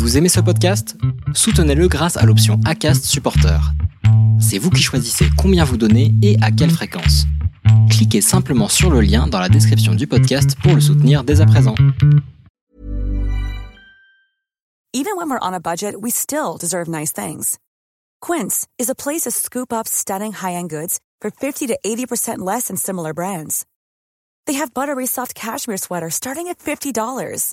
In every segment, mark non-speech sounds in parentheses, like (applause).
Vous aimez ce podcast? Soutenez-le grâce à l'option ACAST Supporter. C'est vous qui choisissez combien vous donnez et à quelle fréquence. Cliquez simplement sur le lien dans la description du podcast pour le soutenir dès à présent. Even when we're on a budget, we still deserve nice things. Quince is a place to scoop up stunning high-end goods for 50 to 80% less than similar brands. They have buttery soft cashmere sweaters starting at $50,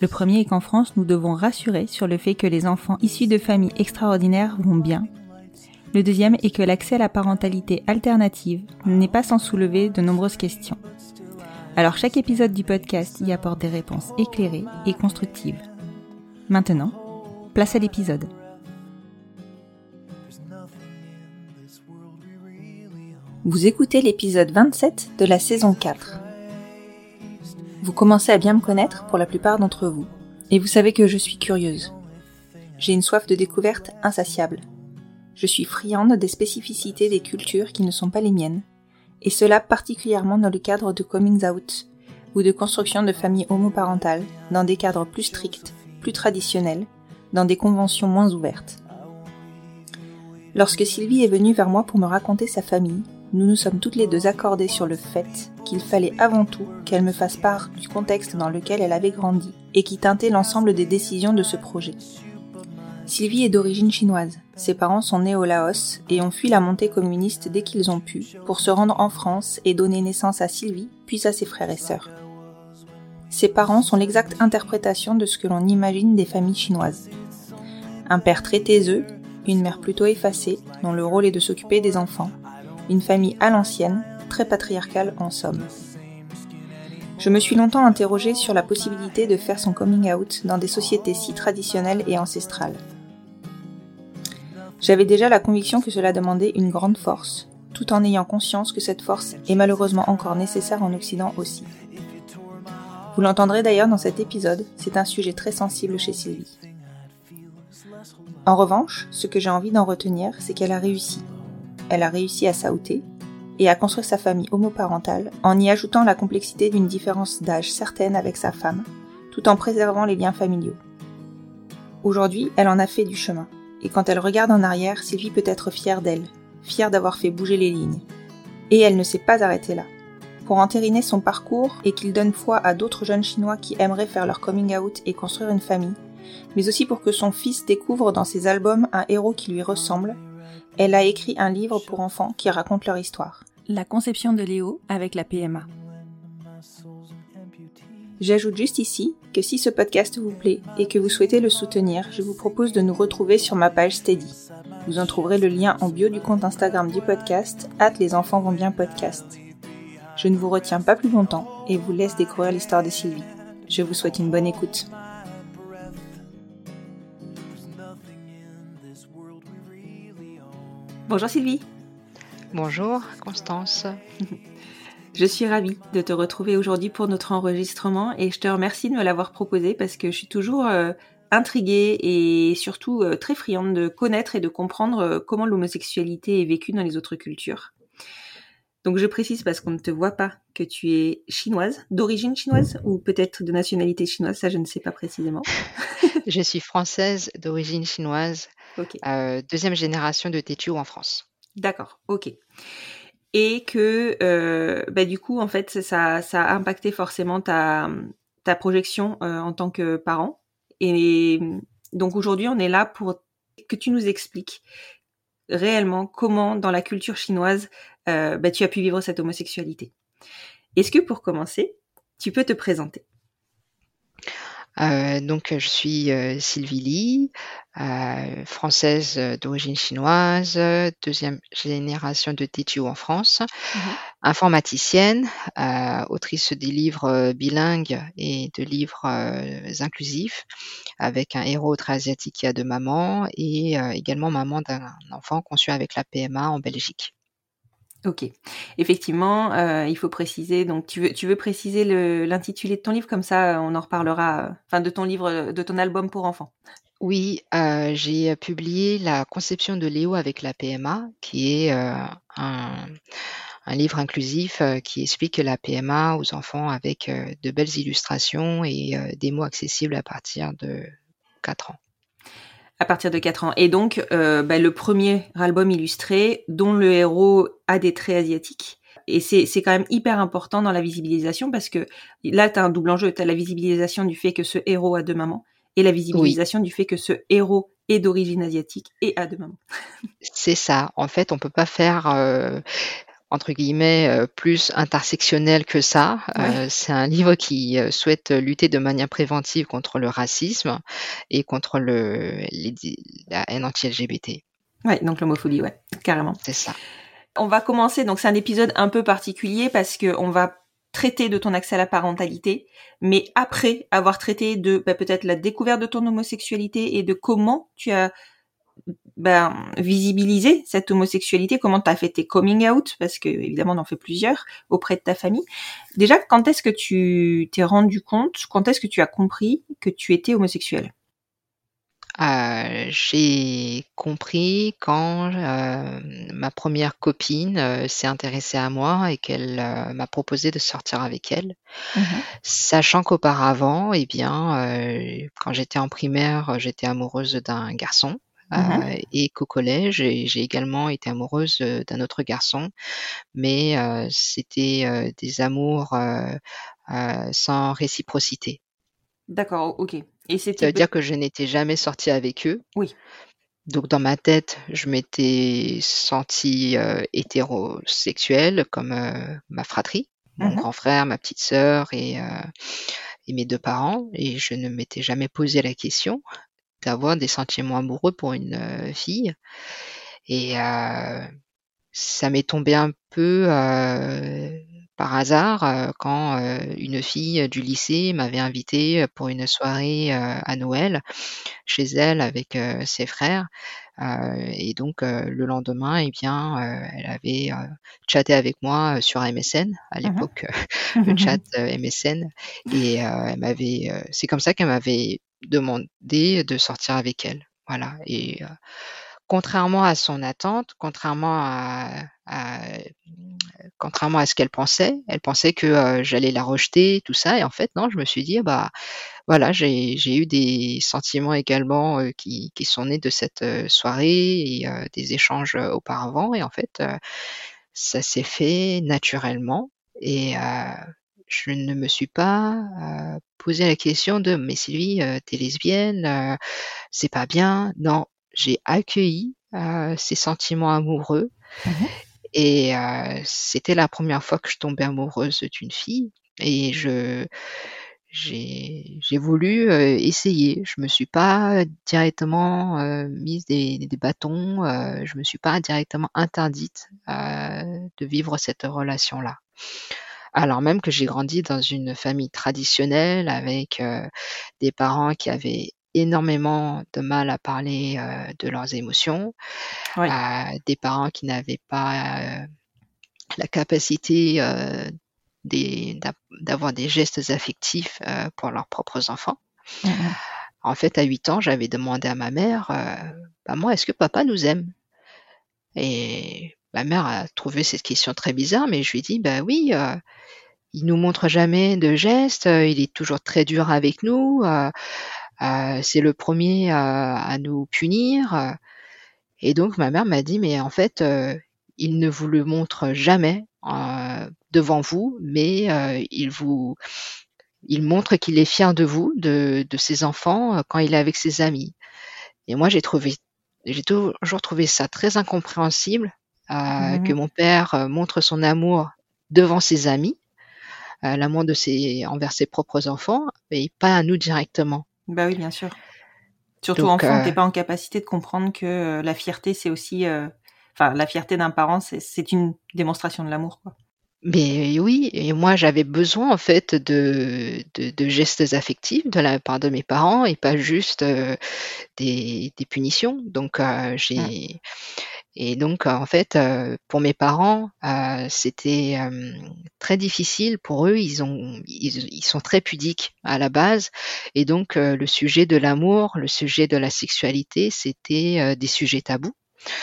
Le premier est qu'en France, nous devons rassurer sur le fait que les enfants issus de familles extraordinaires vont bien. Le deuxième est que l'accès à la parentalité alternative n'est pas sans soulever de nombreuses questions. Alors chaque épisode du podcast y apporte des réponses éclairées et constructives. Maintenant, place à l'épisode. Vous écoutez l'épisode 27 de la saison 4. Vous commencez à bien me connaître pour la plupart d'entre vous, et vous savez que je suis curieuse. J'ai une soif de découverte insatiable. Je suis friande des spécificités des cultures qui ne sont pas les miennes, et cela particulièrement dans le cadre de coming out ou de construction de familles homoparentales dans des cadres plus stricts, plus traditionnels, dans des conventions moins ouvertes. Lorsque Sylvie est venue vers moi pour me raconter sa famille, nous nous sommes toutes les deux accordées sur le fait qu'il fallait avant tout qu'elle me fasse part du contexte dans lequel elle avait grandi et qui teintait l'ensemble des décisions de ce projet. Sylvie est d'origine chinoise. Ses parents sont nés au Laos et ont fui la montée communiste dès qu'ils ont pu pour se rendre en France et donner naissance à Sylvie puis à ses frères et sœurs. Ses parents sont l'exacte interprétation de ce que l'on imagine des familles chinoises. Un père très taiseux, une mère plutôt effacée, dont le rôle est de s'occuper des enfants, une famille à l'ancienne, très patriarcale en somme. Je me suis longtemps interrogée sur la possibilité de faire son coming out dans des sociétés si traditionnelles et ancestrales. J'avais déjà la conviction que cela demandait une grande force, tout en ayant conscience que cette force est malheureusement encore nécessaire en Occident aussi. Vous l'entendrez d'ailleurs dans cet épisode, c'est un sujet très sensible chez Sylvie. En revanche, ce que j'ai envie d'en retenir, c'est qu'elle a réussi. Elle a réussi à s'outer et à construire sa famille homoparentale en y ajoutant la complexité d'une différence d'âge certaine avec sa femme, tout en préservant les liens familiaux. Aujourd'hui, elle en a fait du chemin, et quand elle regarde en arrière, Sylvie peut être fière d'elle, fière d'avoir fait bouger les lignes. Et elle ne s'est pas arrêtée là. Pour entériner son parcours et qu'il donne foi à d'autres jeunes Chinois qui aimeraient faire leur coming out et construire une famille, mais aussi pour que son fils découvre dans ses albums un héros qui lui ressemble, elle a écrit un livre pour enfants qui raconte leur histoire. La conception de Léo avec la PMA. J'ajoute juste ici que si ce podcast vous plaît et que vous souhaitez le soutenir, je vous propose de nous retrouver sur ma page Steady. Vous en trouverez le lien en bio du compte Instagram du podcast, hâte les enfants vont bien podcast. Je ne vous retiens pas plus longtemps et vous laisse découvrir l'histoire de Sylvie. Je vous souhaite une bonne écoute. Bonjour Sylvie. Bonjour Constance. (laughs) Je suis ravie de te retrouver aujourd'hui pour notre enregistrement et je te remercie de me l'avoir proposé parce que je suis toujours euh, intriguée et surtout euh, très friande de connaître et de comprendre euh, comment l'homosexualité est vécue dans les autres cultures. Donc je précise parce qu'on ne te voit pas que tu es chinoise, d'origine chinoise ou peut-être de nationalité chinoise, ça je ne sais pas précisément. (laughs) Je suis française d'origine chinoise, Ok, euh, deuxième génération de Tétu en France. d'accord, ok. Et que euh, bah, du coup en fait ça, ça a impacté forcément ta, ta projection en tant que parent. Et donc aujourd'hui, on est là pour que tu nous expliques réellement comment, dans la culture chinoise, bah, tu as pu vivre cette homosexualité. Est-ce que pour commencer, tu peux te présenter? Euh, donc, je suis euh, Sylvie Lee, euh, française d'origine chinoise, deuxième génération de Teacher en France, mmh informaticienne, autrice des livres bilingues et de livres inclusifs, avec un héros très asiatique qui a deux mamans et également maman d'un enfant conçu avec la PMA en Belgique. Ok, effectivement, euh, il faut préciser. Donc, tu veux, tu veux préciser l'intitulé de ton livre comme ça, on en reparlera. Euh, enfin, de ton livre, de ton album pour enfants. Oui, euh, j'ai publié la conception de Léo avec la PMA, qui est un, un, livre inclusif qui explique la PMA aux enfants avec de belles illustrations et des mots accessibles à partir de 4 ans à partir de 4 ans. Et donc, euh, bah, le premier album illustré dont le héros a des traits asiatiques. Et c'est, c'est quand même hyper important dans la visibilisation parce que là, tu as un double enjeu. Tu as la visibilisation du fait que ce héros a deux mamans et la visibilisation du fait que ce héros est d'origine asiatique et a deux mamans. C'est ça. En fait, on peut pas faire euh, entre guillemets euh, plus intersectionnel que ça. Euh, c'est un livre qui euh, souhaite lutter de manière préventive contre le racisme et contre le, la haine anti-LGBT. Ouais, donc l'homophobie, ouais, carrément. C'est ça. On va commencer, donc c'est un épisode un peu particulier parce que on va traiter de ton accès à la parentalité, mais après avoir traité de bah, peut-être la découverte de ton homosexualité et de comment tu as ben, visibiliser cette homosexualité? Comment tu as fait tes coming out? Parce que évidemment, on en fait plusieurs auprès de ta famille. Déjà, quand est-ce que tu t'es rendu compte Quand est-ce que tu as compris que tu étais homosexuel? Euh, j'ai compris quand euh, ma première copine euh, s'est intéressée à moi et qu'elle m'a proposé de sortir avec elle, mmh sachant qu'auparavant, eh bien, quand j'étais en primaire, j'étais amoureuse d'un garçon. Mmh euh, et qu'au collège, j'ai également été amoureuse euh, d'un autre garçon, mais euh, c'était des amours sans réciprocité. D'accord, ok. Et c'était à dire que je n'étais jamais sortie avec eux. Oui. Donc dans ma tête, je m'étais sentie hétérosexuelle comme ma fratrie, mon mmh grand frère, ma petite sœur et, et mes deux parents, et je ne m'étais jamais posé la question d'avoir des sentiments amoureux pour une euh, fille. Et euh, ça m'est tombé un peu euh, par hasard quand une fille du lycée m'avait invité pour une soirée à Noël chez elle avec ses frères. et donc le lendemain, eh bien, elle avait chatté avec moi sur MSN à mmh l'époque, (laughs) le chat MSN, et elle m'avait. c'est comme ça qu'elle m'avait demandé de sortir avec elle. Voilà. Et contrairement à son attente, contrairement à, contrairement à ce qu'elle pensait, elle pensait que j'allais la rejeter, tout ça. Et en fait, non, je me suis dit, bah voilà, j'ai eu des sentiments également qui, qui, sont nés de cette soirée et des échanges auparavant. Et en fait, ça s'est fait naturellement. Et je ne me suis pas posé la question de mais Sylvie, t'es lesbienne, c'est pas bien? Non, j'ai accueilli ces sentiments amoureux mmh et c'était la première fois que je tombais amoureuse d'une fille et je j'ai voulu essayer. Je me suis pas directement mise des, des bâtons, je me suis pas directement interdite de vivre cette relation-là alors même que j'ai grandi dans une famille traditionnelle avec des parents qui avaient énormément de mal à parler de leurs émotions, des parents qui n'avaient pas la capacité d'avoir des gestes affectifs pour leurs propres enfants. Mmh en fait, à 8 ans, j'avais demandé à ma mère, bah moi, est-ce que papa nous aime? Et Ma mère a trouvé cette question très bizarre, mais je lui ai dit, bah oui, euh, il nous montre jamais de gestes, euh, il est toujours très dur avec nous, euh, euh c'est le premier à nous punir. Et donc ma mère m'a dit, mais en fait, il ne vous le montre jamais devant vous, mais il vous il montre qu'il est fier de vous, de, de ses enfants, quand il est avec ses amis. Et moi, j'ai trouvé, j'ai toujours trouvé ça très incompréhensible euh, Mhm. que mon père euh, montre son amour devant ses amis, euh, l'amour de ses envers ses propres enfants, et pas à nous directement. Bah oui, bien sûr. Surtout Donc, enfant, t'es pas en capacité de comprendre que la fierté, c'est aussi, enfin, la fierté d'un parent, c'est c'est une démonstration de l'amour, quoi. Mais oui, et moi j'avais besoin en fait de, de, de gestes affectifs de la part de mes parents et pas juste euh, des, des punitions. Donc euh, j'ai et donc en fait euh, pour mes parents euh, c'était euh, très difficile pour eux. Ils ont ils, ils sont très pudiques à la base et donc le sujet de l'amour, le sujet de la sexualité, c'était des sujets tabous.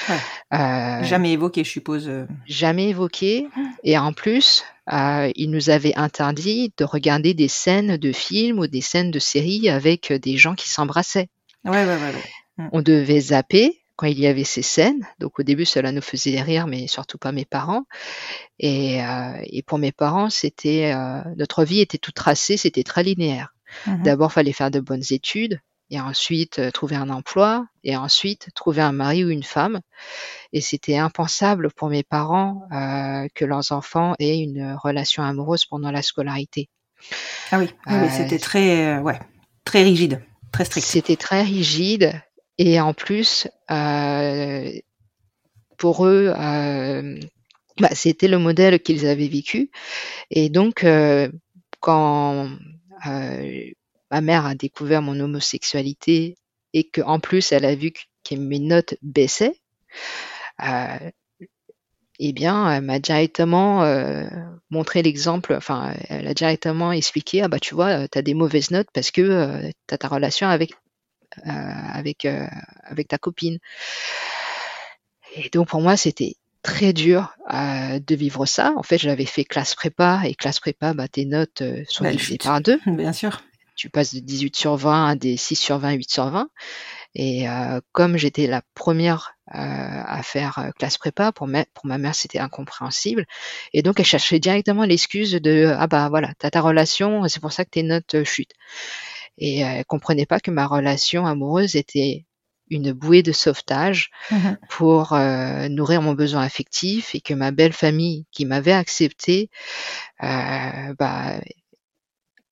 Ouais. Euh, Jamais évoqué, je suppose. jamais évoqué. Et en plus, euh, il nous avait interdit de regarder des scènes de films ou des scènes de séries avec des gens qui s'embrassaient. Ouais, ouais, ouais. ouais. On devait zapper quand il y avait ces scènes. Donc au début, cela nous faisait rire, mais surtout pas mes parents. Et, euh, et pour mes parents, c'était euh, notre vie était toute tracée, c'était très linéaire. Mhm. D'abord, fallait faire de bonnes études, et ensuite euh, trouver un emploi, et ensuite trouver un mari ou une femme. Et c'était impensable pour mes parents que leurs enfants aient une relation amoureuse pendant la scolarité. Ah oui, c'était très, ouais, très rigide, très strict. C'était très rigide, et en plus, euh, pour eux, euh, bah, c'était le modèle qu'ils avaient vécu. Et donc, euh, quand ma mère a découvert mon homosexualité et que en plus elle a vu que mes notes baissaient, eh bien, elle m'a directement montré l'exemple, enfin, elle a directement expliqué, ah bah tu vois, tu as des mauvaises notes parce que euh, tu as ta relation avec, avec, euh, avec ta copine. Et donc pour moi, c'était très dur euh, de vivre ça. En fait, j'avais fait classe prépa et classe prépa, bah, tes notes euh, sont Bah, divisées par deux. Bien sûr. Tu passes de 18 sur 20 à des 6 sur 20, 8 sur 20. Et euh, comme j'étais la première euh, à faire euh, classe prépa, pour, ma- pour ma mère, c'était incompréhensible. Et donc, elle cherchait directement l'excuse de Ah bah voilà, t'as ta relation, c'est pour ça que tes notes euh, chutent. Et euh, elle comprenait pas que ma relation amoureuse était une bouée de sauvetage Mhm. pour euh, nourrir mon besoin affectif et que ma belle famille qui m'avait accepté euh, bah,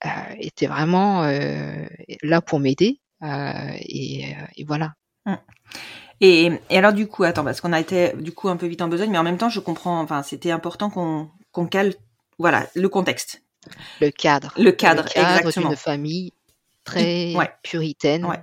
euh, était vraiment euh, là pour m'aider euh, et, et voilà Et, et alors du coup, attends, parce qu'on a été du coup un peu vite en besogne, mais en même temps, je comprends. Enfin, c'était important qu'on qu'on cale, voilà, le contexte. le cadre Le cadre, le cadre exactement. d'une famille très Ouais. puritaine Ouais.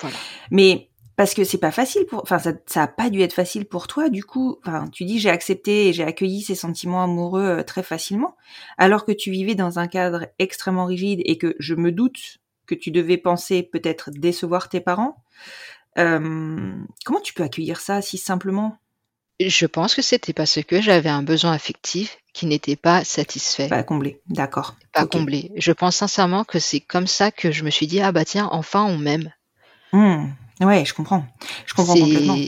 voilà Mais parce que c'est pas facile pour, enfin, ça, ça a pas dû être facile pour toi. Du coup, enfin, tu dis j'ai accepté et j'ai accueilli ces sentiments amoureux euh, très facilement, alors que tu vivais dans un cadre extrêmement rigide et que je me doute que tu devais penser peut-être décevoir tes parents. Euh, comment tu peux accueillir ça si simplement? Je pense que c'était parce que j'avais un besoin affectif qui n'était pas satisfait pas comblé D'accord. pas comblé je pense sincèrement que c'est comme ça que je me suis dit ah bah tiens enfin on m'aime Hmm. Ouais, je comprends. Je comprends complètement.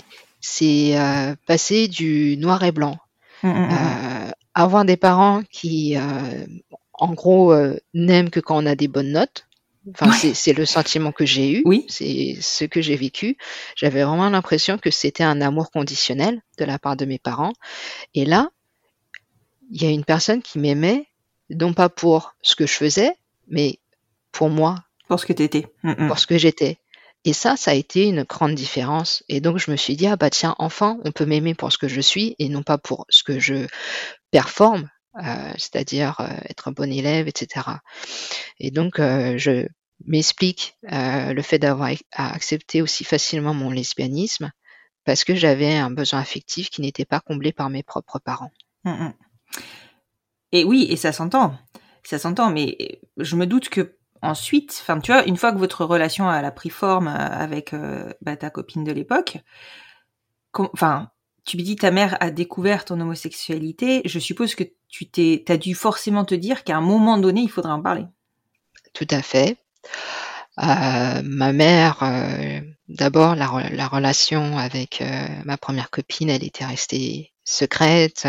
c'est euh, passer du noir et blanc Hmm, hmm, hmm. Euh, avoir des parents qui, euh, en gros, n'aiment que quand on a des bonnes notes. Enfin, Ouais. c'est, le sentiment que j'ai eu. Oui. C'est ce que j'ai vécu. J'avais vraiment l'impression que c'était un amour conditionnel de la part de mes parents. Et là, il y a une personne qui m'aimait, non pas pour ce que je faisais, mais pour moi, Pour ce que t'étais. Hmm, hmm. pour ce que j'étais. Et ça, ça a été une grande différence. Et donc, je me suis dit, ah bah tiens, enfin, on peut m'aimer pour ce que je suis et non pas pour ce que je performe, euh, c'est-à-dire euh, être un bon élève, etc. Et donc, euh, je m'explique le fait d'avoir ac- à accepter aussi facilement mon lesbianisme parce que j'avais un besoin affectif qui n'était pas comblé par mes propres parents. Mm, mm. Et oui, et ça s'entend. Ça s'entend, mais je me doute que ensuite, enfin, tu vois, une fois que votre relation a pris forme avec bah, ta copine de l'époque, enfin, tu me dis ta mère a découvert ton homosexualité, je suppose que tu t'es, t'as dû forcément te dire qu'à un moment donné, il faudrait en parler. Tout à fait. Euh, ma mère, euh, d'abord, la, re- la relation avec euh, ma première copine, elle était restée secrète,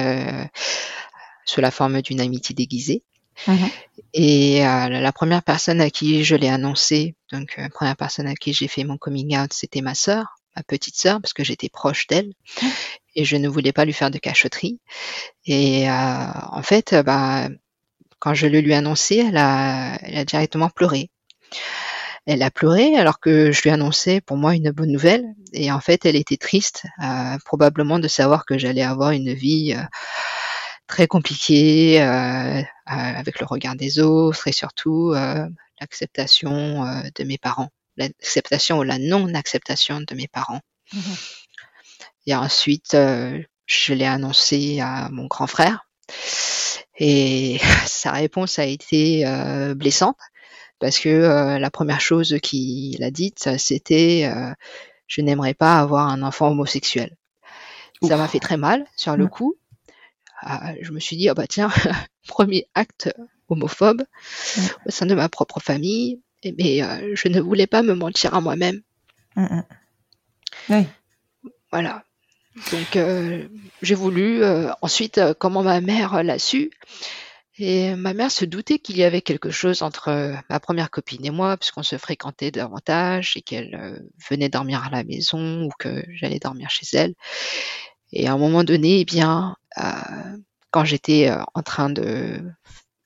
sous la forme d'une amitié déguisée. Mhm. Et la première personne à qui je l'ai annoncé, donc la première personne à qui j'ai fait mon coming out, c'était ma sœur, ma petite sœur, parce que j'étais proche d'elle et je ne voulais pas lui faire de cachotterie. Et euh, en fait, bah, quand je le lui ai annoncé, elle a, elle a directement pleuré. Elle a pleuré alors que je lui annonçais pour moi une bonne nouvelle. Et en fait, elle était triste, euh, probablement de savoir que j'allais avoir une vie euh, très compliquée, euh, euh, avec le regard des autres et surtout euh, l'acceptation euh, de mes parents, l'acceptation ou la non-acceptation de mes parents. Mhm. Et ensuite, euh, je l'ai annoncé à mon grand frère. Et (laughs) sa réponse a été euh, blessante parce que euh, la première chose qu'il a dite, c'était je n'aimerais pas avoir un enfant homosexuel. Ça m'a fait très mal sur le coup. Je me suis dit, ah bah tiens, (laughs) premier acte homophobe au sein de ma propre famille, mais euh, je ne voulais pas me mentir à moi-même. Mhm. Oui. Voilà. Donc euh, j'ai voulu euh, ensuite comment ma mère l'a su et ma mère se doutait qu'il y avait quelque chose entre ma première copine et moi puisqu'on se fréquentait davantage et qu'elle venait dormir à la maison ou que j'allais dormir chez elle. Et à un moment donné, eh bien, quand j'étais en train de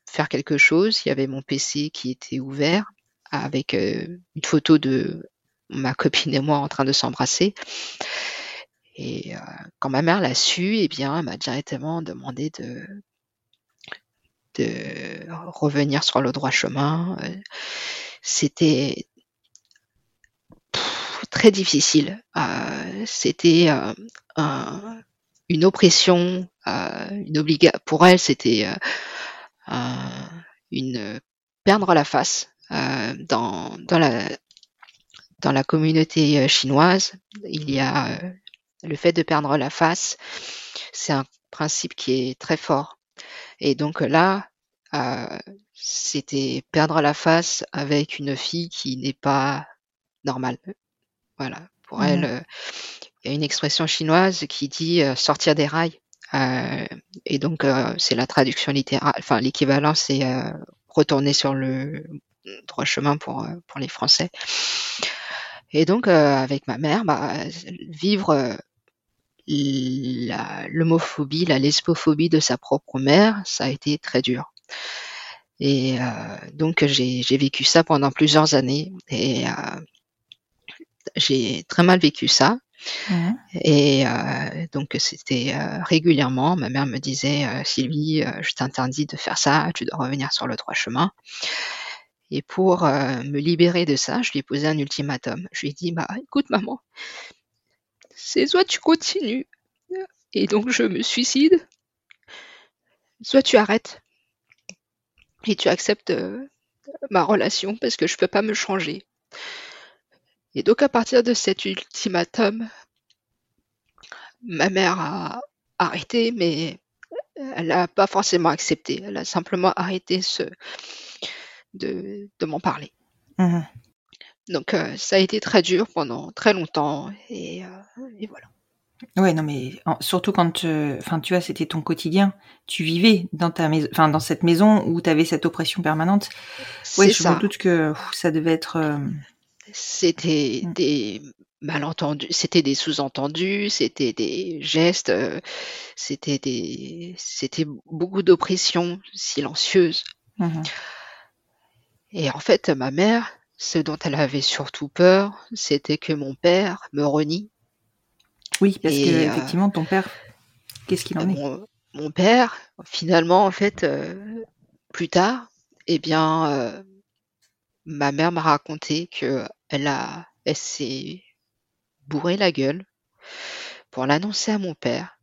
faire quelque chose, il y avait mon PC qui était ouvert avec euh, une photo de ma copine et moi en train de s'embrasser. Et euh, quand ma mère l'a su, eh bien, elle m'a directement demandé de, de revenir sur le droit chemin. Euh, C'était très difficile. C'était un- une oppression, une obliga pour elle, c'était un- une perdre la face dans, dans la dans la communauté euh, chinoise. Il y a euh, le fait de perdre la face, c'est un principe qui est très fort. Et donc là, euh, c'était perdre la face avec une fille qui n'est pas normale. Voilà. Pour elle, euh, il y a une expression chinoise qui dit euh, sortir des rails. Euh, et donc, euh, c'est la traduction littérale, enfin, l'équivalent, c'est euh, retourner sur le droit chemin pour, euh, pour les Français. Et donc, euh, avec ma mère, bah, vivre euh, la- l'homophobie, la lesbophobie de sa propre mère, ça a été très dur. Et euh, donc, j'ai vécu ça pendant plusieurs années et euh, j'ai très mal vécu ça. Et euh, donc, c'était régulièrement, ma mère me disait, Sylvie, je t'interdis de faire ça, tu dois revenir sur le droit chemin. Et pour euh, me libérer de ça, je lui ai posé un ultimatum. Je lui ai dit, bah, écoute, maman, c'est soit tu continues et donc je me suicide, soit tu arrêtes et tu acceptes euh, ma relation parce que je peux pas me changer. Et donc à partir de cet ultimatum, ma mère a arrêté, mais elle n'a pas forcément accepté. Elle a simplement arrêté ce, de, de m'en parler. Mhm. Donc euh, ça a été très dur pendant très longtemps et, euh, et voilà. Ouais, non, mais en- surtout quand, euh, enfin, tu vois, c'était ton quotidien. Tu vivais dans ta maison, enfin, dans cette maison où tu avais cette oppression permanente. Ouais, je ça. me doute que ouf, ça devait être. euh, C'était Mm. des malentendus, c'était des sous-entendus, c'était des gestes, c'était des, c'était beaucoup d'oppression silencieuse. mhm. Et en fait, ma mère, ce dont elle avait surtout peur, c'était que mon père me renie. Oui, parce que euh, effectivement, ton père, qu'est-ce qu'il en est? Mon, mon père, finalement, en fait, euh, plus tard, eh bien, euh, ma mère m'a raconté que elle a, elle s'est bourré la gueule pour l'annoncer à mon père.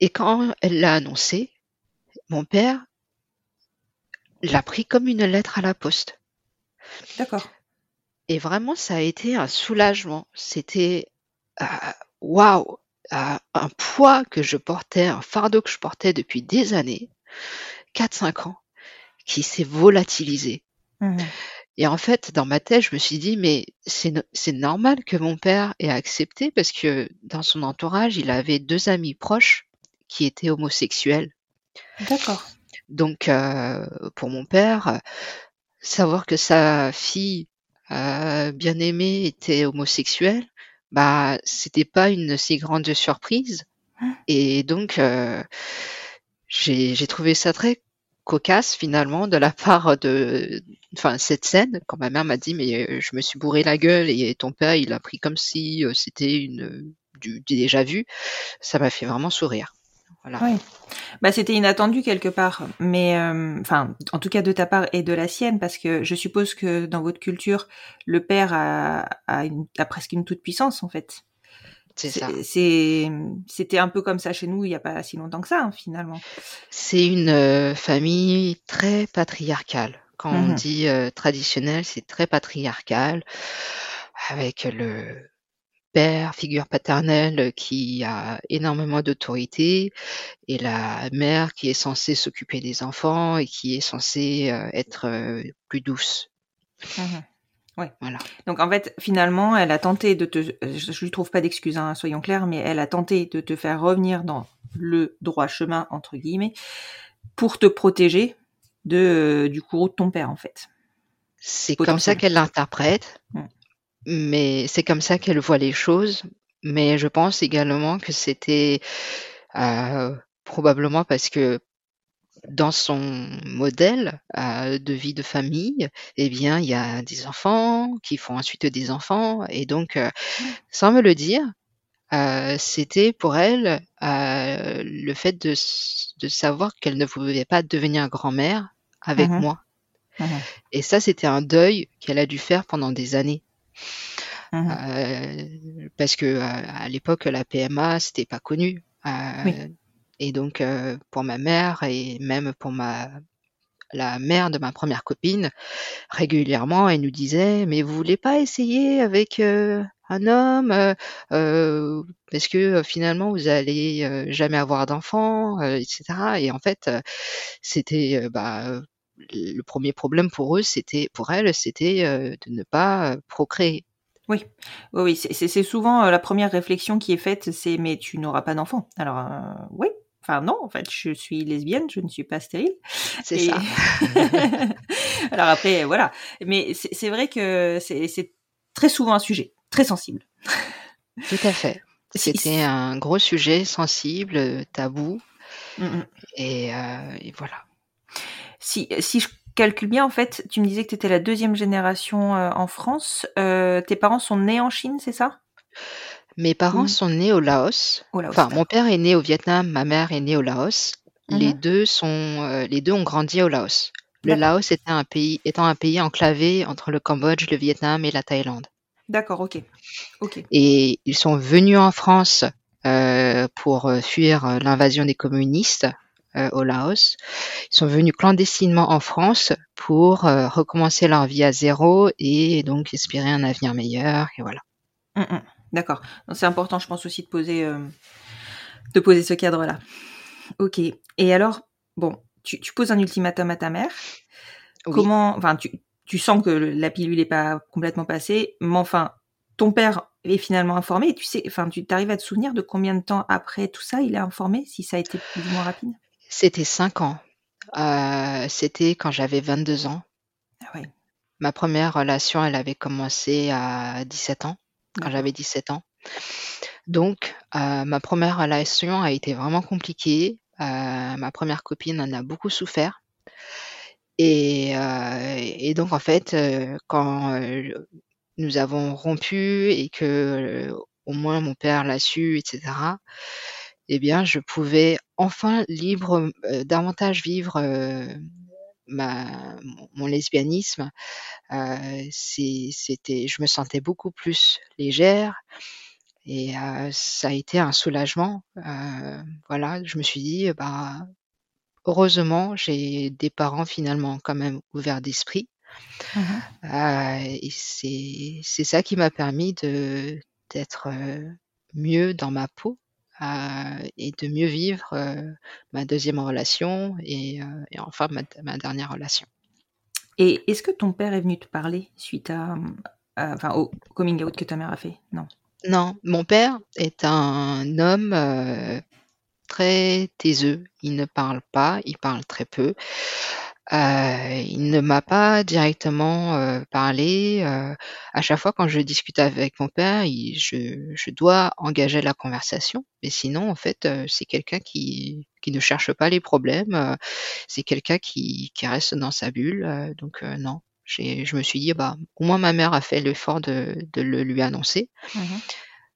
Et quand elle l'a annoncé, mon père l'a pris comme une lettre à la poste. D'accord. Et vraiment, ça a été un soulagement. C'était euh, waouh, euh, un poids que je portais, un fardeau que je portais depuis des années, 4-5 ans, qui s'est volatilisé. Mhm. Et en fait, dans ma tête, je me suis dit, mais c'est no- c'est normal que mon père ait accepté parce que dans son entourage, il avait deux amis proches qui étaient homosexuels. D'accord. Donc, euh, pour mon père, savoir que sa fille euh, bien-aimée était homosexuelle, bah, c'était pas une si grande surprise. Et donc, euh, j'ai j'ai trouvé ça très cocasse finalement de la (laughs) part de, enfin cette scène quand ma mère m'a dit mais euh, je me suis bourré la gueule et ton père il a pris comme si euh, c'était une du, du déjà vu, ça m'a fait vraiment sourire. Voilà. Oui. Bah, c'était inattendu quelque part, mais euh, enfin, en tout cas de ta part et de la sienne, parce que je suppose que dans votre culture, le père a, a, une- a presque une toute puissance en fait. C'est ça. C'est, c'était un peu comme ça chez nous il y a pas si longtemps que ça hein, finalement. C'est une euh, famille très patriarcale. Quand on Mhm. dit euh, traditionnel, c'est très patriarcal, avec le père, figure paternelle, qui a énormément d'autorité, et la mère qui est censée s'occuper des enfants et qui est censée euh, être euh, plus douce. Mhm. Voilà. Donc en fait, finalement, elle a tenté de te, je lui trouve pas d'excuses, hein, soyons clairs, mais elle a tenté de te faire revenir dans le droit chemin entre guillemets pour te protéger de du courroux de ton père en fait. C'est comme ça qu'elle l'interprète, Mm. Mais c'est comme ça qu'elle voit les choses. Mais je pense également que c'était euh, probablement parce que dans son modèle euh, de vie de famille, eh bien, il y a des enfants qui font ensuite des enfants, et donc, euh, sans me le dire, euh, c'était pour elle euh, le fait de, de savoir qu'elle ne pouvait pas devenir grand-mère avec Mhm. moi. Mhm. Et ça, c'était un deuil qu'elle a dû faire pendant des années. Mhm. Euh, parce que euh, à l'époque, la PMA, c'était pas connu. Euh, Oui. Et donc, pour ma mère et même pour ma la mère de ma première copine, régulièrement, elle nous disait, mais vous voulez pas essayer avec un homme euh, euh, parce que euh, finalement vous allez jamais avoir d'enfants, etc. Et en fait, c'était bah, le premier problème pour eux, c'était pour elle, c'était euh, de ne pas euh, procréer. Oui, oui, c'est- souvent euh, la première réflexion qui est faite, c'est mais tu n'auras pas d'enfant. Alors euh, oui, enfin non, en fait, je suis lesbienne, je ne suis pas stérile. C'est Et- ça. (laughs) Alors après, voilà. Mais c'est vrai que c'est très souvent un sujet très sensible. Tout à fait. (laughs) C'était un gros sujet sensible, tabou, Mm, mm. et, euh, et voilà. Si, si je calcule bien, en fait, tu me disais que tu étais la deuxième génération euh, en France. Euh, tes parents sont nés en Chine, c'est ça? Mes parents Mhm. sont nés au Laos. Au Laos, Enfin, mon père est né au Vietnam, ma mère est née au Laos. Les Mhm. deux sont, euh, les deux ont grandi au Laos. Le. Laos était un pays, étant un pays enclavé entre le Cambodge, le Vietnam et la Thaïlande. D'accord, ok. Ok. Et ils sont venus en France pour fuir l'invasion des communistes euh, au Laos. Ils sont venus clandestinement en France pour euh, recommencer leur vie à zéro et donc espérer un avenir meilleur. Et voilà. Mm, mm. D'accord. Donc, C'est important, je pense aussi de poser, euh, de poser ce cadre-là. Ok. Et alors, bon, tu, tu poses un ultimatum à ta mère. Oui. Comment, enfin, tu, tu sens que le- la pilule n'est pas complètement passée, mais enfin, ton père est finalement informé. Et tu sais, enfin, tu t'arrives à te souvenir de combien de temps après tout ça il est informé, si ça a été plus ou moins rapide? C'était cinq ans. Euh, C'était quand j'avais 22 ans. Ah ouais. Ma première relation, elle avait commencé à 17 ans, quand D'accord. j'avais 17 ans. Donc, euh, ma première relation a été vraiment compliquée. Euh, ma première copine en a beaucoup souffert. Et, euh, et donc, en fait, euh, quand euh, nous avons rompu et que au moins mon père l'a su, etc., eh bien, je pouvais enfin libre, euh, davantage vivre euh, ma, mon, lesbianisme. Euh, c'était, je me sentais beaucoup plus légère et euh, ça a été un soulagement. Euh, voilà, je me suis dit, bah, heureusement, j'ai des parents finalement quand même ouverts d'esprit. Mhm. Euh, et c'est ça qui m'a permis de d'être mieux dans ma peau et de mieux vivre euh, ma deuxième relation et, euh, et enfin ma, ma dernière relation. Et est-ce que ton père est venu te parler suite à, à- enfin, au coming out que ta mère a fait? Non. Non, mon père est un homme euh, très taiseux. Il ne parle pas, il parle très peu. Heu, il ne m'a pas directement, heu, parlé, heu, à chaque fois quand je discute avec mon père, il je je dois engager la conversation, mais sinon en fait, heu, c'est quelqu'un qui qui ne cherche pas les problèmes, heu, c'est quelqu'un qui qui reste dans sa bulle, heu, donc heu, non. J'ai je me suis dit: «Bah, au moins ma mère a fait l'effort de de le lui annoncer». Mmh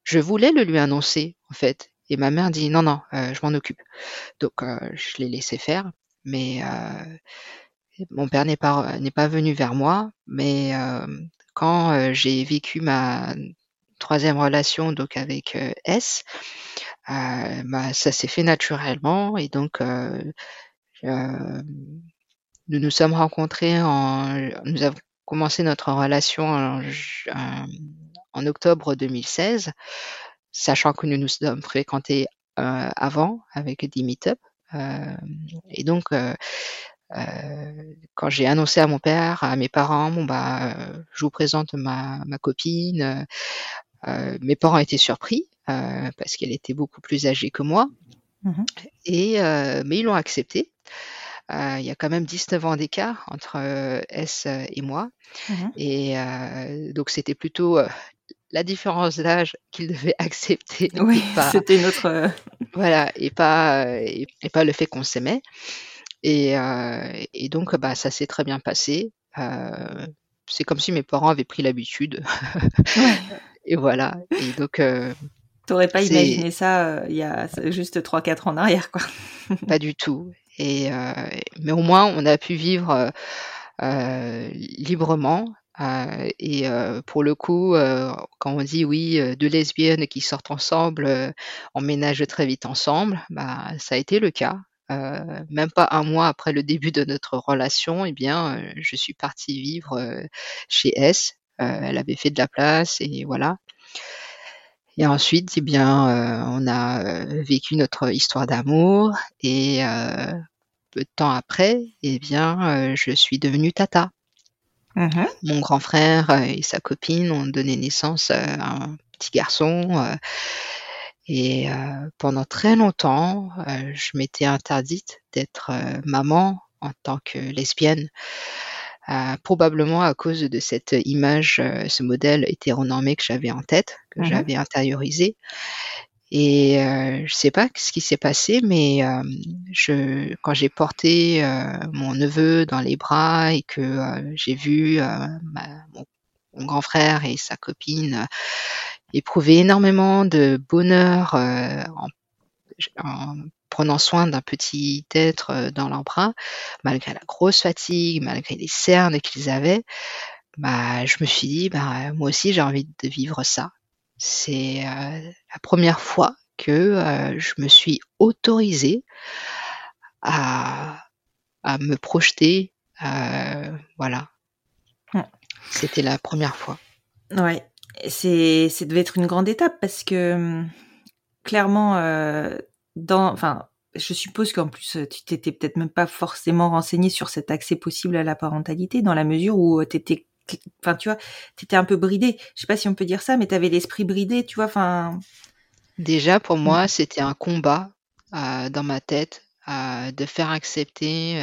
Je voulais le lui annoncer en fait et ma mère dit: «Non, non, heu, je m'en occupe». Donc heu, je l'ai laissé faire, mais heu mon père n'est pas n'est pas venu vers moi, mais hem, quand, heu, j'ai vécu ma troisième relation donc avec, heu, S, bah, ça s'est fait naturellement et donc nous nous sommes rencontrés en nous avons commencé notre relation en octobre 2016, sachant que nous nous sommes fréquentés, avant avec des meet-up, hem et donc Heu, quand j'ai annoncé à mon père, à mes parents, bon bah, heu, je vous présente ma ma copine, heu heu, mes parents étaient surpris, parce qu'elle était beaucoup plus âgée que moi Mmh et mais ils l'ont accepté. Il y a quand même 19 ans d'écart entre, S, et moi Mmh et donc c'était plutôt, la différence d'âge qu'ils devaient (laughs) accepter Oui, c'était notre, (laughs) voilà et pas, et et pas le fait qu'on s'aimait. Et heu et donc bah, ça s'est très bien passé. Heu, c'est comme si mes parents avaient pris l'habitude ouais, (laughs) et voilà et donc heu, tu aurais pas imaginé ça, il y a juste 3-4 ans en arrière, quoi. pas du tout et mais au moins on a pu vivre, librement, heu et heu, pour le coup, heu, quand on dit oui, heu, 2 lesbiennes qui sortent ensemble, emménagent très vite ensemble, bah, ça a été le cas. Heu, même pas un mois après le début de notre relation et bien, heu, je suis partie vivre, heu, chez S. Elle avait fait de la place et voilà et ensuite et bien, on a, vécu notre histoire d'amour et peu de temps après et bien, je suis devenue tata. Mmh Mon grand frère, et sa copine ont donné naissance, à un petit garçon, et heu, pendant très longtemps, heu, je m'étais interdite d'être, heu, maman en tant que lesbienne, heu, probablement à cause de cette image, heu, ce modèle hétéronormé que j'avais en tête, que Mmh j'avais intériorisé. Et heu, je sais pas ce qui s'est passé, mais je quand j'ai porté, mon neveu dans les bras et que, j'ai vu, ma mon mon grand frère et sa copine, heu, éprouver énormément de bonheur, heu, en prenant soin d'un petit être, heu, dans leurs bras, malgré la grosse fatigue, malgré les cernes qu'ils avaient, bah, je me suis dit: «Bah, moi aussi j'ai envie de vivre ça». C'est, la première fois que, je me suis autorisée à à me projeter, voilà. C'était la première fois. Ouais, c'est ça devait être une grande étape parce que, mmh, clairement, heu, dans enfin, je suppose qu'en plus, tu t'étais peut-être même pas forcément renseigné sur cet accès possible à la parentalité dans la mesure où, heu, tu étais enfin, tu vois, un peu bridée. Je sais pas si on peut dire ça, mais tu avais l'esprit bridé, tu vois? Enfin Déjà pour mmh, moi, c'était un combat, heu, dans ma tête, de faire accepter,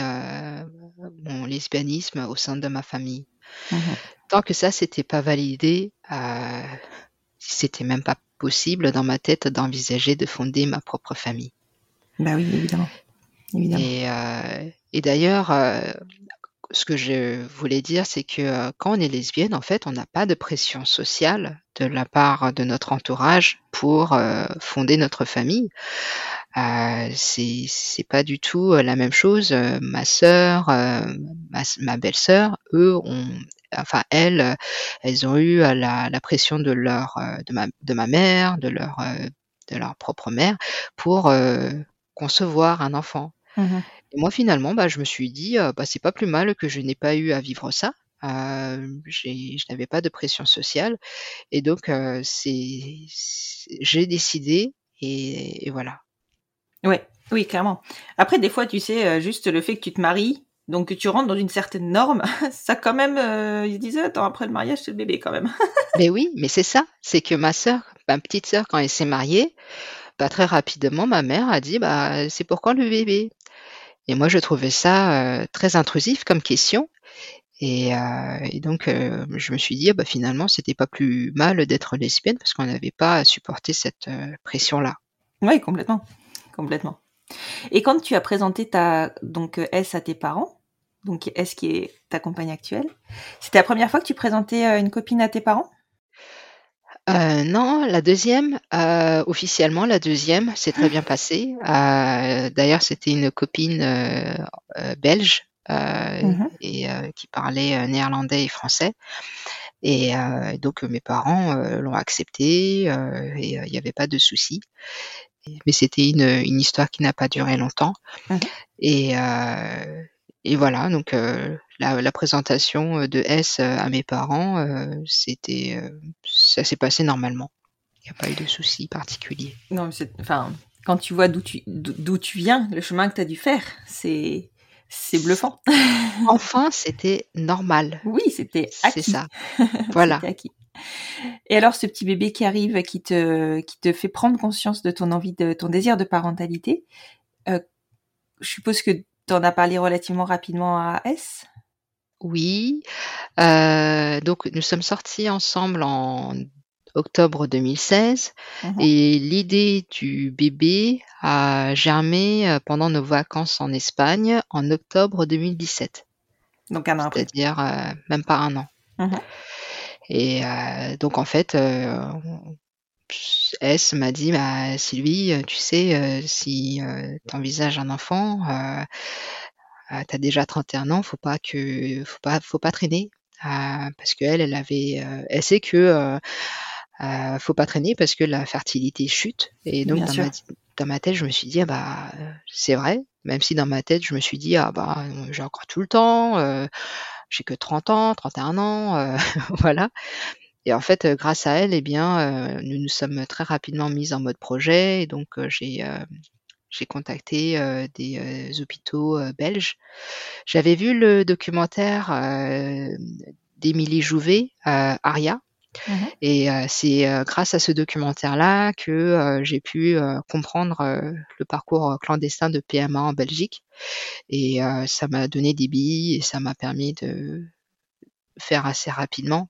mon lesbianisme au sein de ma famille. Mmh (laughs) Tant que ça, c'était pas validé, heu, c'était même pas possible dans ma tête d'envisager de fonder ma propre famille Bah oui, évidemment, évidemment. et et d'ailleurs, heu, ce que je voulais dire, c'est que, heu, quand on est lesbienne, en fait, on n'a pas de pression sociale de la part de notre entourage pour, heu, fonder notre famille. Heu, c'est pas du tout, heu, la même chose, ma sœur, ma belle-sœur, eux ont enfin elles, elles ont eu, la pression de leur, de ma de ma mère, de leur, de leur propre mère pour, concevoir un enfant. Mmh et moi finalement, bah, je me suis dit, heu: «Bah, c'est pas plus mal que je n'ai pas eu à vivre ça». Heu, j'ai je n'avais pas de pression sociale et donc heu, c'est c'est j'ai décidé et et voilà. Ouais, oui, clairement. Après, des fois, tu sais, heu, juste le fait que tu te maries, donc que tu rentres dans une certaine norme, (laughs) ça quand même, heu, ils se disent: «Attends, après le mariage, c'est le bébé quand même». (laughs) Mais oui, mais c'est ça, c'est que ma sœur, ma petite sœur, quand elle s'est mariée, bah, très rapidement, ma mère a dit: «Bah, c'est pour quand le bébé?» Et moi, je trouvais ça, heu, très intrusif comme question et heu et donc heu, je me suis dit: «Ah bah, finalement, c'était pas plus mal d'être lesbienne parce qu'on n'avait pas à supporter cette, heu, pression-là». Oui, complètement, complètement et quand tu as présenté ta donc heu, S à tes parents, donc S qui est ta compagne actuelle, c'était la première fois que tu présentais, heu, une copine à tes parents? Heu, non, la deuxième, e officiellement la deuxième, s'est très bien (gasps) passée. Heu, d'ailleurs, c'était une copine, heu heu, belge, heu Mmh et heu, qui parlait, heu, néerlandais et français et heu, donc mes parents, heu, l'ont acceptée, heu et il y avait pas de souci. Mais c'était une, une histoire qui n'a pas duré longtemps Mmh et heu et voilà donc heu, la la présentation, de S, à mes parents, c'était, ça s'est passé normalement. Il y a pas eu de soucis particuliers. Non, mais c'est enfin, quand tu vois d'où tu d'où tu viens, le chemin que tu as dû faire, c'est c'est bluffant. (laughs) Enfin, c'était normal. Oui, c'était C'est acquis. ça. (laughs) Voilà. Acquis et alors ce petit bébé qui arrive, qui te qui te fait prendre conscience de ton envie de ton désir de parentalité, je suppose que tu en as parlé relativement rapidement à S? Oui, heu, donc nous sommes sortis ensemble en octobre 2016 Mmh et l'idée du bébé a germé, heu, pendant nos vacances en Espagne en octobre 2017. Donc 1 an après. C'est-à-dire, heu, même pas 1 an Mmh et donc en fait, S m'a dit: «Bah, Sylvie, tu sais, si, tu envisages un enfant, heu heu, tu as déjà 31 ans, faut pas que faut pas faut pas traîner». Heu, parce qu'elle, elle avait, heu, elle sait que, heu heu, faut pas traîner parce que la fertilité chute. Et donc dans ma dans ma tête, je me suis dit: «Ah bah, c'est vrai», même si dans ma tête, je me suis dit: «Ah bah, j'ai encore tout le temps, j'ai que 30 ans, 31 ans», (laughs) voilà. Et en fait, grâce à elle et bien, nous nous sommes très rapidement mises en mode projet. Et donc j'ai, j'ai contacté, heu, des, heu, hôpitaux, heu, belges. J'avais vu le documentaire, hem, d'Émilie Jouvet, heu, Aria. Mmh et heu, c'est, heu, grâce à ce documentaire-là que, heu, j'ai pu, heu, comprendre, heu, le parcours, heu, clandestin de PMA en Belgique. Et heu, ça m'a donné des billes et ça m'a permis de faire assez rapidement.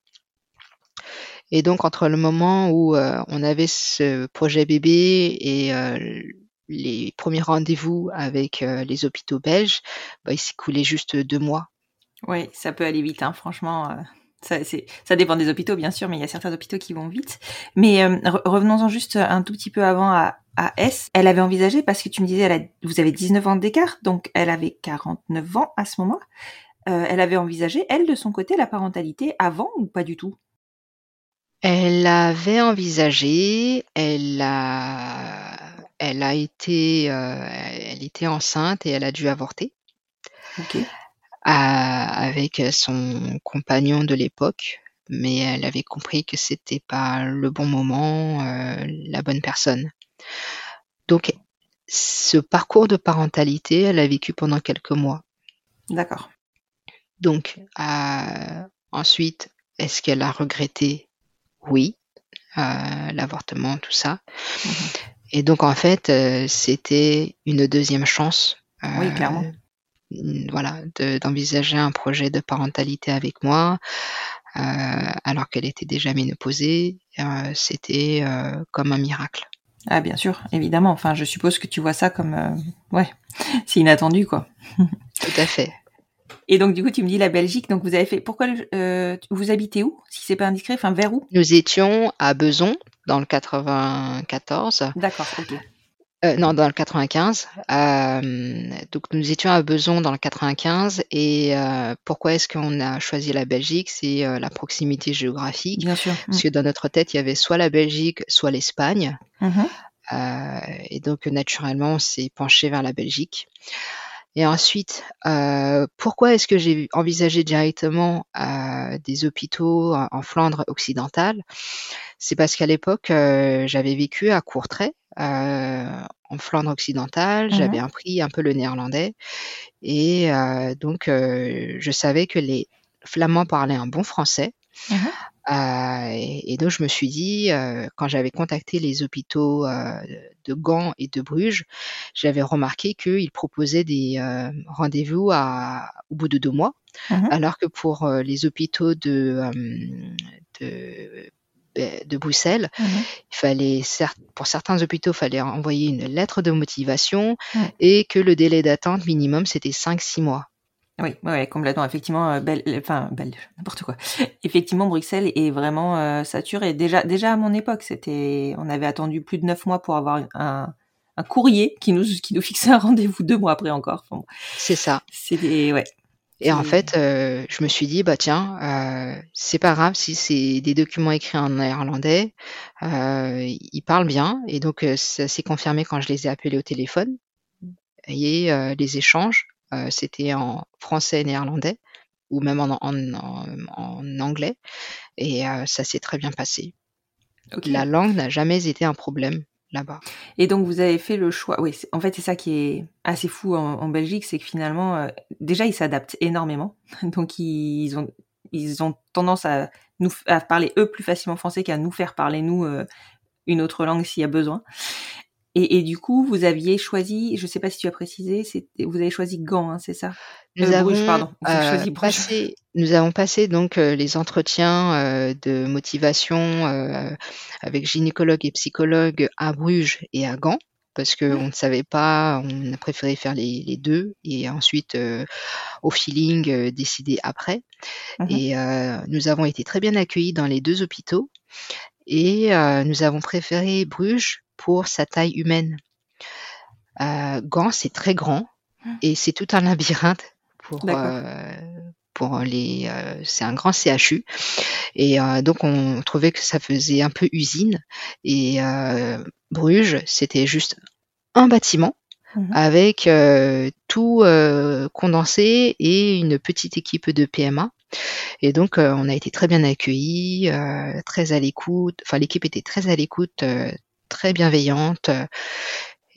Et donc entre le moment où, heu, on avait ce projet bébé et heu, les premiers rendez-vous avec, heu, les hôpitaux belges, bah, il s'est écoulé juste 2 mois. Oui, ça peut aller vite, hein, franchement, heu, ça dépend des hôpitaux bien sûr, mais il y a certains hôpitaux qui vont vite. Mais, re revenons-en juste un tout petit peu avant à à S. Elle avait envisagé parce que tu me disais elle a vous avez 19 ans d'écart, donc elle avait 49 ans à ce moment. Elle avait envisagé, elle, de son côté, la parentalité avant ou pas du tout? Elle avait envisagé, elle a elle a été, elle était enceinte et elle a dû avorter. OK. A avec, son compagnon de l'époque, mais elle avait compris que c'était pas le bon moment, heu, la bonne personne. Donc ce parcours de parentalité, elle l'a vécu pendant quelques mois. D'accord. Donc ensuite, est-ce qu'elle a regretté? Oui, l'avortement, tout ça Mmh et donc en fait, heu, c'était une deuxième chance, Oui, clairement. voilà, de d'envisager un projet de parentalité avec moi, heu, alors qu'elle était déjà ménopausée, c'était, comme un miracle. Ah bien sûr, évidemment, enfin je suppose que tu vois ça comme, ouais, (laughs) c'est inattendu, quoi. Tout à fait. Et donc du coup, tu me dis la Belgique, donc vous avez fait pourquoi vous habitez où? Si c'est pas indiscret, enfin vers où? Nous étions à Bezons, dans le 94, D'accord, OK. heu, non, dans le 95, hem, donc nous étions à Bezons dans le 95 et heu, pourquoi est-ce qu'on a choisi la Belgique? C'est, la proximité géographique, Bien sûr. Mmh. parce que dans notre tête, il y avait soit la Belgique, soit l'Espagne, Mmh heu et donc naturellement, on s'est penché vers la Belgique et ensuite, heu, pourquoi est-ce que j'ai envisagé directement, heu, des hôpitaux en Flandre occidentale? C'est parce qu'à l'époque, heu, j'avais vécu à Courtrai, heu, en Flandre occidentale. J'avais Mmh appris un peu le néerlandais et heu, donc heu, je savais que les Flamands parlaient un bon français. Mmh Euh, et, et donc je me suis dit, euh, quand j'avais contacté les hôpitaux euh, de Gand et de Bruges, j'avais remarqué qu'ils proposaient des euh, rendez-vous à, au bout de deux mois, Mhm. alors que pour les hôpitaux de, de, de Bruxelles, Mhm. il fallait pour certains hôpitaux, il fallait envoyer une lettre de motivation et que le délai d'attente minimum c'était 5-6 mois. Oui, ouais, complètement. Effectivement, euh, belle, enfin, belle, n'importe quoi. Effectivement, Bruxelles est vraiment euh, saturé. Déjà, déjà à mon époque, c'était, on avait attendu plus de neuf mois pour avoir un, un courrier qui nous, qui nous fixait un rendez-vous deux mois après encore. Enfin, C'est ça. c'était, ouais. Et en fait, euh, je me suis dit, bah tiens, euh, c'est pas grave si c'est des documents écrits en néerlandais, euh, ils parlent bien. Et donc, euh, ça s'est confirmé quand je les ai appelés au téléphone. Et euh, les échanges, euh, c'était en français et néerlandais, ou même en, en, en, en anglais. Et euh, ça s'est très bien passé. La langue n'a jamais été un problème là-bas. Et donc vous avez fait le choix. Oui, en fait c'est ça qui est assez fou en, en Belgique, c'est que finalement euh, déjà ils s'adaptent énormément. (laughs) Donc ils ont ils ont tendance à nous à parler eux plus facilement français qu'à nous faire parler nous euh, une autre langue s'il y a besoin. Et, et du coup vous aviez choisi, je sais pas si tu as précisé, vous avez choisi Gand, hein, c'est ça? Nous Euh, avons Bruges, pardon. Euh, passé, nous avons passé donc euh, les entretiens euh, de motivation euh, avec gynécologue et psychologue à Bruges et à Gand parce que on ne savait pas, on a préféré faire les, les deux et ensuite euh, au feeling euh, décider après. Mhm. Et euh, nous avons été très bien accueillis dans les deux hôpitaux et euh, nous avons préféré Bruges pour sa taille humaine. Euh, Gand, c'est très grand et c'est tout un labyrinthe pour euh, pour les. euh, c'est un grand CHU et euh, donc on trouvait que ça faisait un peu usine et euh, Bruges, c'était juste un bâtiment Mhm. avec euh, tout euh, condensé et une petite équipe de PMA. Et donc, euh, on a été très bien accueillis, euh, très à l'écoute. Enfin, l'équipe était très à l'écoute, euh, très bienveillante.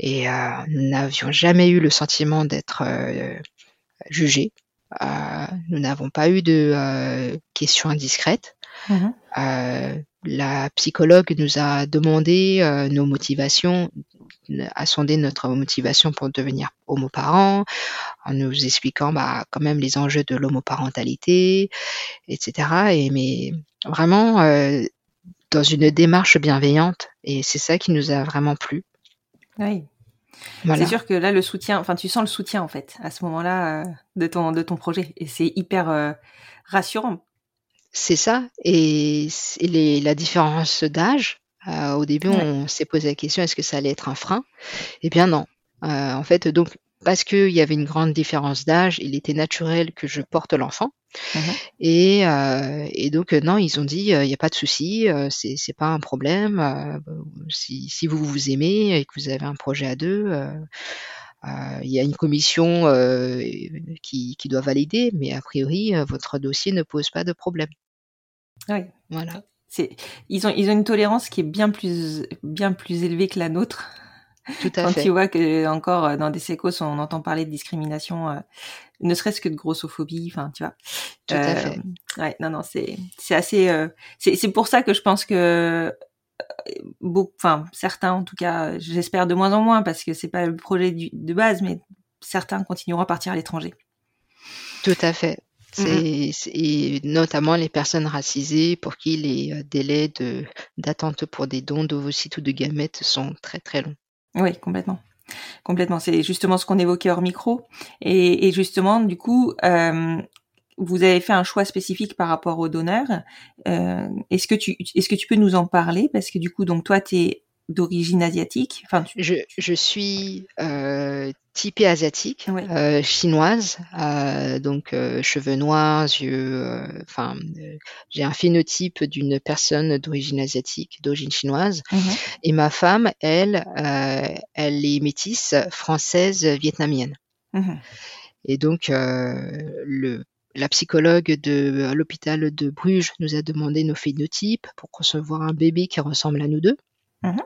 et nous n'avions jamais eu le sentiment d'être jugés. Nous n'avons pas eu de questions indiscrètes. Mhm. Euh, la psychologue nous a demandé nos motivations, a sondé notre motivation pour devenir homoparent, en nous expliquant bah, quand même les enjeux de l'homoparentalité, etc. Et mais vraiment euh, dans une démarche bienveillante, et c'est ça qui nous a vraiment plu. Oui. Voilà. C'est sûr que là, le soutien, enfin, tu sens le soutien en fait à ce moment-là euh, de ton de ton projet, et c'est hyper euh, rassurant. C'est ça. Et, c'est les, la différence d'âge, euh, au début, Ouais. on s'est posé la question est-ce que ça allait être un frein? Eh bien, non. Euh, en fait, donc, parce qu'il y avait une grande différence d'âge, il était naturel que je porte l'enfant. Et, euh, et donc, non, ils ont dit il n'y a pas de souci, euh, c'est pas un problème. si, si vous vous aimez et que vous avez un projet à deux, il y a une commission qui, qui doit valider, mais a priori, votre dossier ne pose pas de problème. Ouais. Voilà. C'est ils ont ils ont une tolérance qui est bien plus bien plus élevée que la nôtre. Tout à Quand fait. tu vois que encore euh, dans des sécos on entend parler de discrimination, euh, ne serait-ce que de grossophobie, enfin tu vois. Tout à Euh, fait. Ouais, non non c'est c'est assez euh, c'est c'est pour ça que je pense que euh, beaucoup, enfin certains en tout cas, j'espère de moins en moins parce que c'est pas le projet du, de base, mais certains continueront à partir à l'étranger. Tout à fait. Mhm. C'est et notamment les personnes racisées pour qui les euh, délais de d'attente pour des dons d'ovocytes ou de gamètes sont très très longs. Oui, complètement. Complètement. C'est justement ce qu'on évoquait hors micro. Et, et justement, du coup, euh, vous avez fait un choix spécifique par rapport aux donneurs. Euh, est-ce que tu, est-ce que tu peux nous en parler? Parce que du coup, donc toi, tu es d'origine asiatique. Enfin, tu- Je, je suis euh, typée asiatique, euh, chinoise, euh, donc euh, cheveux noirs, yeux, enfin, j'ai un phénotype d'une personne d'origine asiatique, d'origine chinoise. Mhm. Et ma femme, elle, elle est métisse française vietnamienne. Mhm. Et donc, le, la psychologue de l'hôpital de Bruges nous a demandé nos phénotypes pour concevoir un bébé qui ressemble à nous deux. Mhm.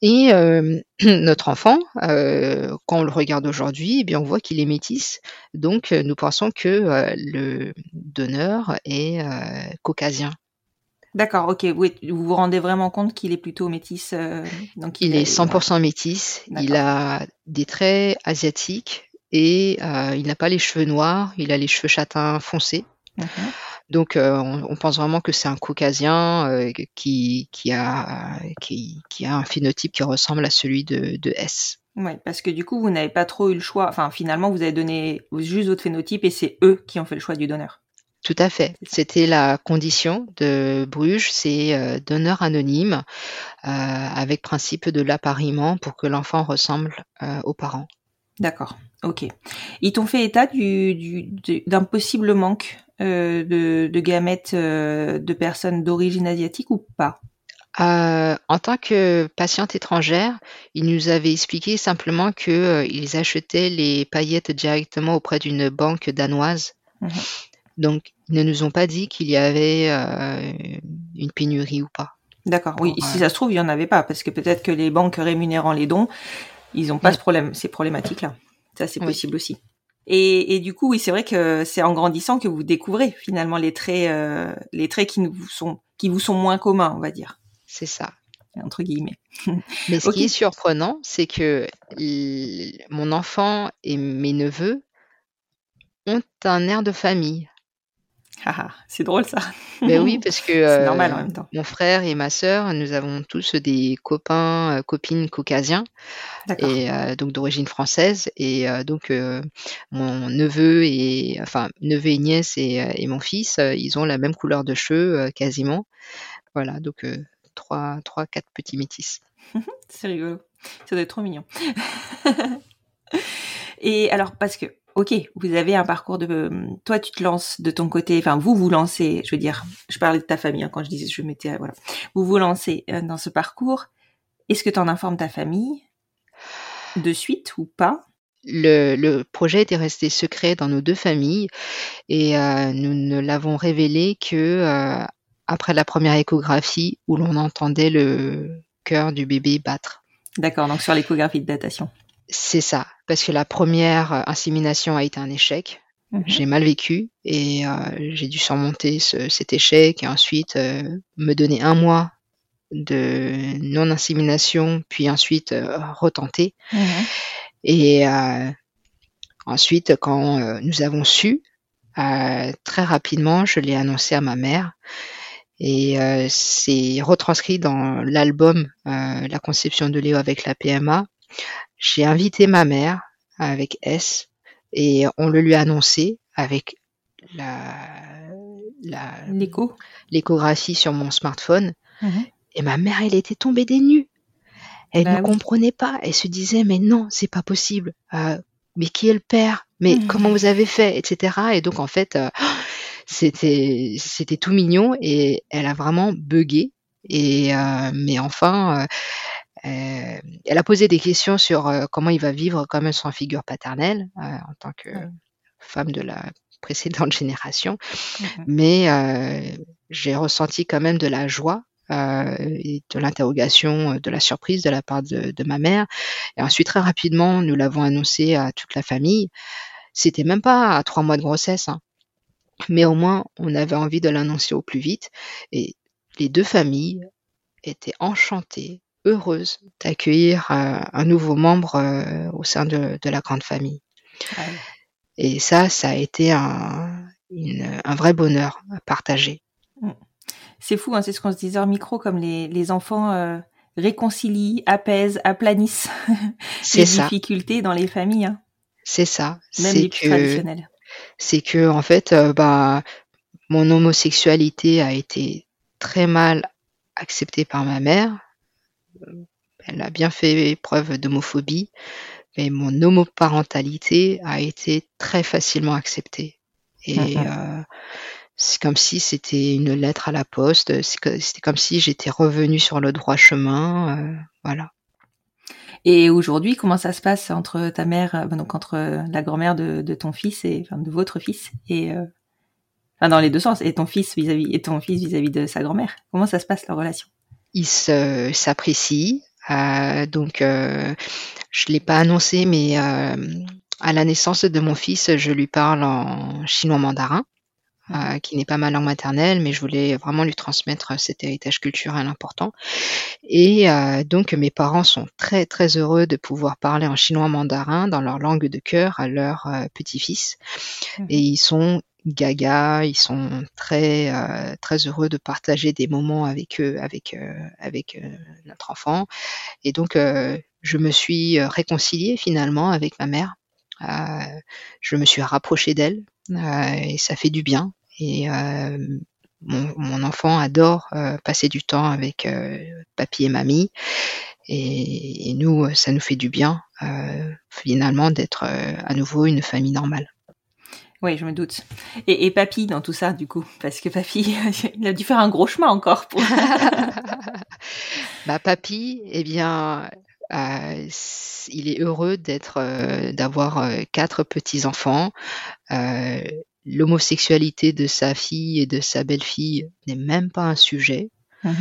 Et euh, (clears throat) notre enfant, euh, quand on le regarde aujourd'hui, eh bien on voit qu'il est métisse. Donc, euh, nous pensons que euh, le donneur est caucasien. D'accord, ok. Oui, vous vous rendez vraiment compte qu'il est plutôt métis. donc Il est 100% métis, il a des traits asiatiques et il n'a pas les cheveux noirs, il a les cheveux châtains foncés. Mhm. Donc euh, on, on pense vraiment que c'est un caucasien euh, qui, qui, a, qui, qui a un phénotype qui ressemble à celui de, de S. Ouais, parce que du coup, vous n'avez pas trop eu le choix. Enfin, finalement, vous avez donné juste votre phénotype et c'est eux qui ont fait le choix du donneur. Tout à fait. C'était la condition de Bruges, c'est euh, donneur anonyme euh, avec principe de l'appariement pour que l'enfant ressemble euh, aux parents. D'accord, ok. Ils t'ont fait état du, du, du- d'un possible manque euh, de, de gamètes euh, de personnes d'origine asiatique ou pas? Euh, en tant que patiente étrangère, ils nous avaient expliqué simplement que euh, ils achetaient les paillettes directement auprès d'une banque danoise. Mhm. Donc, ils ne nous ont pas dit qu'il y avait une pénurie ou pas. D'accord, oui. Si ça se trouve, il y en avait pas, parce que peut-être que les banques rémunérant les dons, ils n'ont pas ce problème, ces problématiques-là. Ça, c'est Oui. possible aussi. Et, et du coup, oui, c'est vrai que c'est en grandissant que vous découvrez finalement les traits, euh, les traits qui vous sont, qui vous sont moins communs, on va dire, C'est ça. entre guillemets. (laughs) Mais ce qui est surprenant, c'est que il- mon enfant et mes neveux ont un air de famille. Haha, c'est drôle ça. Mais oui, (laughs) parce que c'est euh, normal en même temps. mon frère et ma sœur, nous avons tous des copains, euh, copines caucasiens. Et euh, donc d'origine française et euh, donc mon neveu et enfin neveu et nièce et, et mon fils ils ont la même couleur de cheveux quasiment voilà donc trois trois quatre petits métis (laughs) C'est rigolo. Ça doit être trop mignon. (laughs) Et alors, parce que, ok, vous avez un parcours de, toi, tu te lances de ton côté, enfin, vous vous lancez, je veux dire, je parlais de ta famille hein, quand je disais, je mettais, voilà, vous vous lancez euh, dans ce parcours. Est-ce que tu en informes ta famille de suite ou pas? Le, le projet était resté secret dans nos deux familles et euh, nous ne l'avons révélé que euh, après la première échographie où l'on entendait le cœur du bébé battre D'accord, donc sur l'échographie de datation. C'est ça parce que la première euh, insémination a été un échec Mhm. j'ai mal vécu et euh, j'ai dû surmonter ce- cet échec et ensuite euh, me donner un mois de non-insémination, puis ensuite euh, retenter. Mhm. Et ensuite, quand nous avons su, très rapidement, je l'ai annoncé à ma mère. Et c'est retranscrit dans l'album La conception de Léo avec la PMA. J'ai invité ma mère avec S et on le lui a annoncé avec la, la, L'écho l'échographie sur mon smartphone. Mhm. Et ma mère, elle était tombée des nues. Elle Bah ne oui. comprenait pas. Elle se disait, mais non, c'est pas possible. Euh, mais qui est le père? Mais Mhm. comment vous avez fait? Etc. Et donc, en fait, euh, (gasps) c'était, c'était tout mignon et elle a vraiment bugué. Et, euh, mais enfin, euh, elle a posé des questions sur euh, comment il va vivre quand même sans figure paternelle euh, en tant que Ouais. femme de la (laughs) précédente génération Mhm. mais euh, j'ai ressenti quand même de la joie euh, et de l'interrogation, de la surprise de la part de, de ma mère. Et ensuite, très rapidement, nous l'avons annoncé à toute la famille. C'était même pas à trois mois de grossesse, hein. mais au moins, on avait envie de l'annoncer au plus vite. Et les deux familles étaient enchantées, heureuses d'accueillir euh, un nouveau membre euh, au sein de, de la grande famille. Ouais. Et ça, ça a été un, une- un vrai bonheur à partager. C'est fou, hein, c'est ce qu'on se disait en micro, comme les, les enfants euh, réconcilient, apaisent, aplanissent (laughs) les ça, difficultés dans les familles, hein, c'est ça. même C'est les plus que, traditionnelles. c'est que, en fait, euh, bah, mon homosexualité a été très mal acceptée par ma mère. Elle a bien fait preuve d'homophobie, mais mon homoparentalité a été très facilement acceptée. Et euh, c'est comme si c'était une lettre à la poste. C'était comme si j'étais revenue sur le droit chemin. euh, voilà. Et aujourd'hui, comment ça se passe entre ta mère, euh, donc entre la grand-mère de, de ton fils et enfin, de votre fils et euh, enfin, dans les deux sens et ton fils vis-à-vis et ton fils vis-à-vis de sa grand-mère? Comment ça se passe leur relation? Il se- s'apprécie. Euh, donc, euh, je l'ai pas annoncé, mais euh, à la naissance de mon fils, je lui parle en chinois mandarin. Euh, qui n'est pas ma langue maternelle, mais je voulais vraiment lui transmettre cet héritage culturel important. Et euh, donc mes parents sont très très heureux de pouvoir parler en chinois mandarin dans leur langue de cœur à leur euh, petit-fils. Mhm. Et ils sont gaga, ils sont très euh, très heureux de partager des moments avec eux, avec euh, avec euh, notre enfant. Et donc euh, je me suis réconciliée finalement avec ma mère. Euh, je me suis rapprochée d'elle euh, et ça fait du bien. Et euh, mon, mon enfant adore euh, passer du temps avec euh, papy et mamie. Et, et nous, ça nous fait du bien finalement d'être à nouveau une famille normale. Oui, je me doute. Et, et papy dans tout ça, du coup, parce que papy, (laughs) il a dû faire un gros chemin encore pour. (laughs) (laughs) bah, papy, eh bien, euh, il est heureux d'être, euh, d'avoir euh, quatre petits enfants. L'homosexualité de sa fille et de sa belle-fille n'est même pas un sujet. Mhm.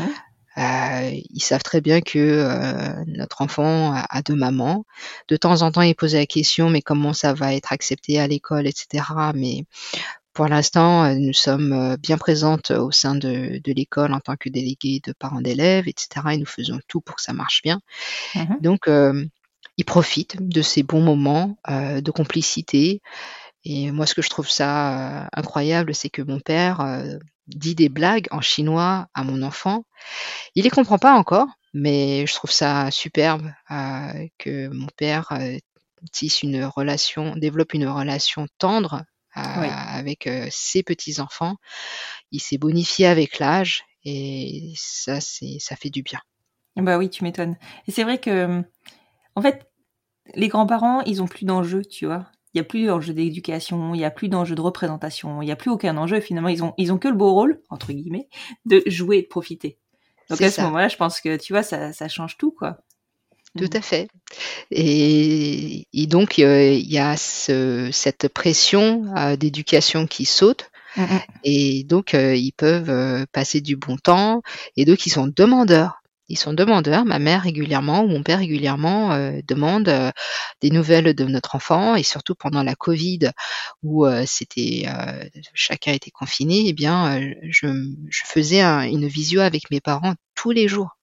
Euh, ils savent très bien que euh, notre enfant a, a deux mamans. De temps en temps, ils posent la question, mais comment ça va être accepté à l'école, etc. Mais pour l'instant, euh, nous sommes bien présentes au sein de, de l'école en tant que délégués de parents d'élèves, etc. Et nous faisons tout pour que ça marche bien. Mhm. Donc, euh, ils profitent de ces bons moments de complicité. Et moi, ce que je trouve ça euh, incroyable, c'est que mon père euh, dit des blagues en chinois à mon enfant. Il les comprend pas encore, mais je trouve ça superbe euh, que mon père tisse une relation, développe une relation tendre Oui. avec ses petits enfants. Il s'est bonifié avec l'âge et ça, c'est, ça fait du bien. Bah oui, tu m'étonnes. Et c'est vrai que, en fait, les grands-parents, ils ont plus d'enjeux, tu vois. Il y a plus d'enjeux d'éducation, il y a plus d'enjeux de représentation, il y a plus aucun enjeu. Finalement, ils ont, ils ont que le beau rôle, entre guillemets, de jouer et de profiter. Donc à ce moment-là, je pense que, tu vois, ça, ça change tout, quoi. Tout à fait. Et, et donc, euh, il y a ce- cette pression euh, d'éducation qui saute. Mm, mm. Et donc, euh, ils peuvent passer du bon temps. Et donc, ils sont demandeurs. Ils sont demandeurs. Ma mère régulièrement ou mon père régulièrement euh, demande euh, des nouvelles de notre enfant. Et surtout pendant la Covid, où euh, c'était euh, chacun était confiné, eh bien, euh, je, je faisais un- une visio avec mes parents tous les jours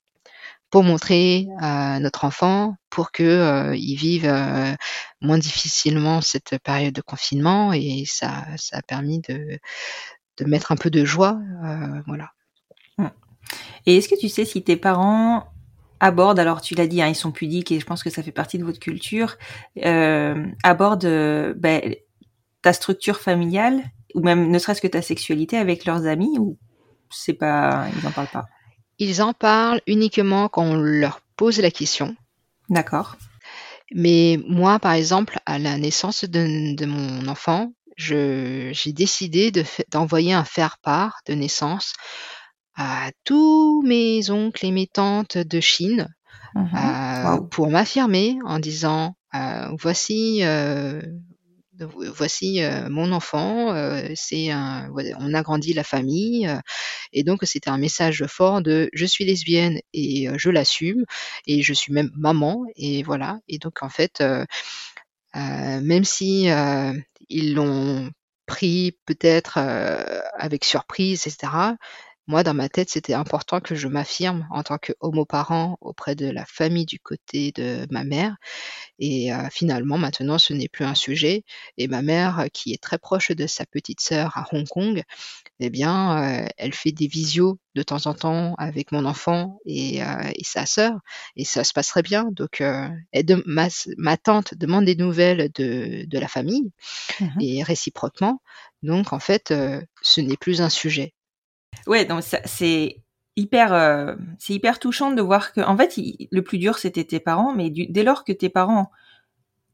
pour montrer à notre enfant, pour que euh, il vive euh, moins difficilement cette période de confinement. Et ça, ça a permis de de mettre un peu de joie, euh, voilà. Et est-ce que tu sais si tes parents abordent, alors tu l'as dit, hein, ils sont pudiques et je pense que ça fait partie de votre culture, euh, abordent euh, ben, ta structure familiale ou même ne serait-ce que ta sexualité avec leurs amis ou c'est pas, ils en parlent pas? Ils en parlent uniquement quand on leur pose la question. D'accord. Mais moi, par exemple, à la naissance de, de mon enfant, j'ai décidé de d'envoyer un faire-part de naissance à tous mes oncles et mes tantes de Chine Mhm. euh, pour m'affirmer en disant euh, voici euh, voici mon enfant c'est on agrandit la famille et donc c'était un message fort de je suis lesbienne et je l'assume et je suis même maman et voilà et donc en fait même si ils l'ont pris peut-être avec surprise etc moi, dans ma tête, c'était important que je m'affirme en tant que homoparent auprès de la famille du côté de ma mère. Et euh, finalement, maintenant, ce n'est plus un sujet. Et ma mère, euh, qui est très proche de sa petite sœur à Hong Kong, eh bien, euh, elle fait des visios de temps en temps avec mon enfant et, euh, et sa sœur, et ça se passerait bien. Donc, euh, elle de- ma, ma tante demande des nouvelles de, de la famille Mhm. et réciproquement. Donc, en fait, euh, ce n'est plus un sujet. Ouais, donc c'est hyper, euh, c'est hyper touchant de voir que, en fait, le plus dur c'était tes parents, mais dès lors que tes parents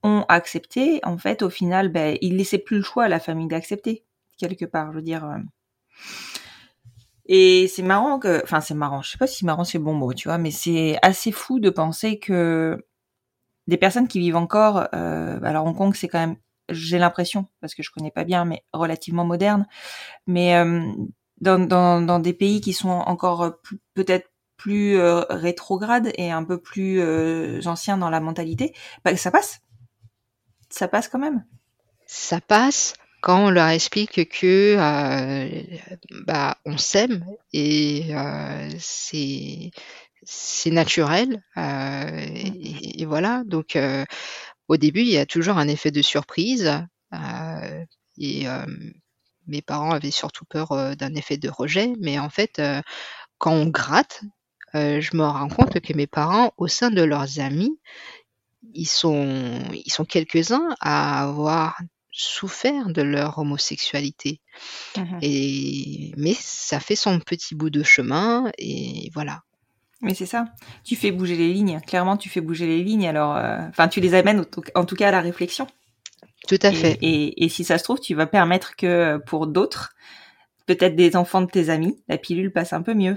ont accepté, en fait, au final, ben, ils laissaient plus le choix à la famille d'accepter quelque part. Je veux dire. euh. Et c'est marrant que, enfin, c'est marrant. Je sais pas si marrant c'est bon mot, tu vois, mais c'est assez fou de penser que des personnes qui vivent encore, alors Hong Kong, c'est quand même, j'ai l'impression, parce que je connais pas bien, mais relativement moderne, mais euh, dans, dans, des pays qui sont encore plus- peut-être plus euh, rétrogrades et un peu plus euh, anciens dans la mentalité, bah, ça passe. Ça passe quand même. Ça passe, quand on leur explique que euh, bah, on s'aime et euh, c'est c'est naturel euh, et, voilà donc euh, au début il y a toujours un effet de surprise euh, et euh, mes parents avaient surtout peur d'un effet de rejet mais en fait quand on gratte je me rends compte que mes parents au sein de leurs amis ils sont ils sont quelques-uns à avoir souffert de leur homosexualité Mhm. et mais ça fait son petit bout de chemin et voilà. Mais c'est ça. Tu fais bouger les lignes. Clairement, tu fais bouger les lignes. Alors, euh, enfin, tu les amènes en tout cas à la réflexion. Tout à fait. et, et si ça se trouve, tu vas permettre que pour d'autres, peut-être des enfants de tes amis, la pilule passe un peu mieux.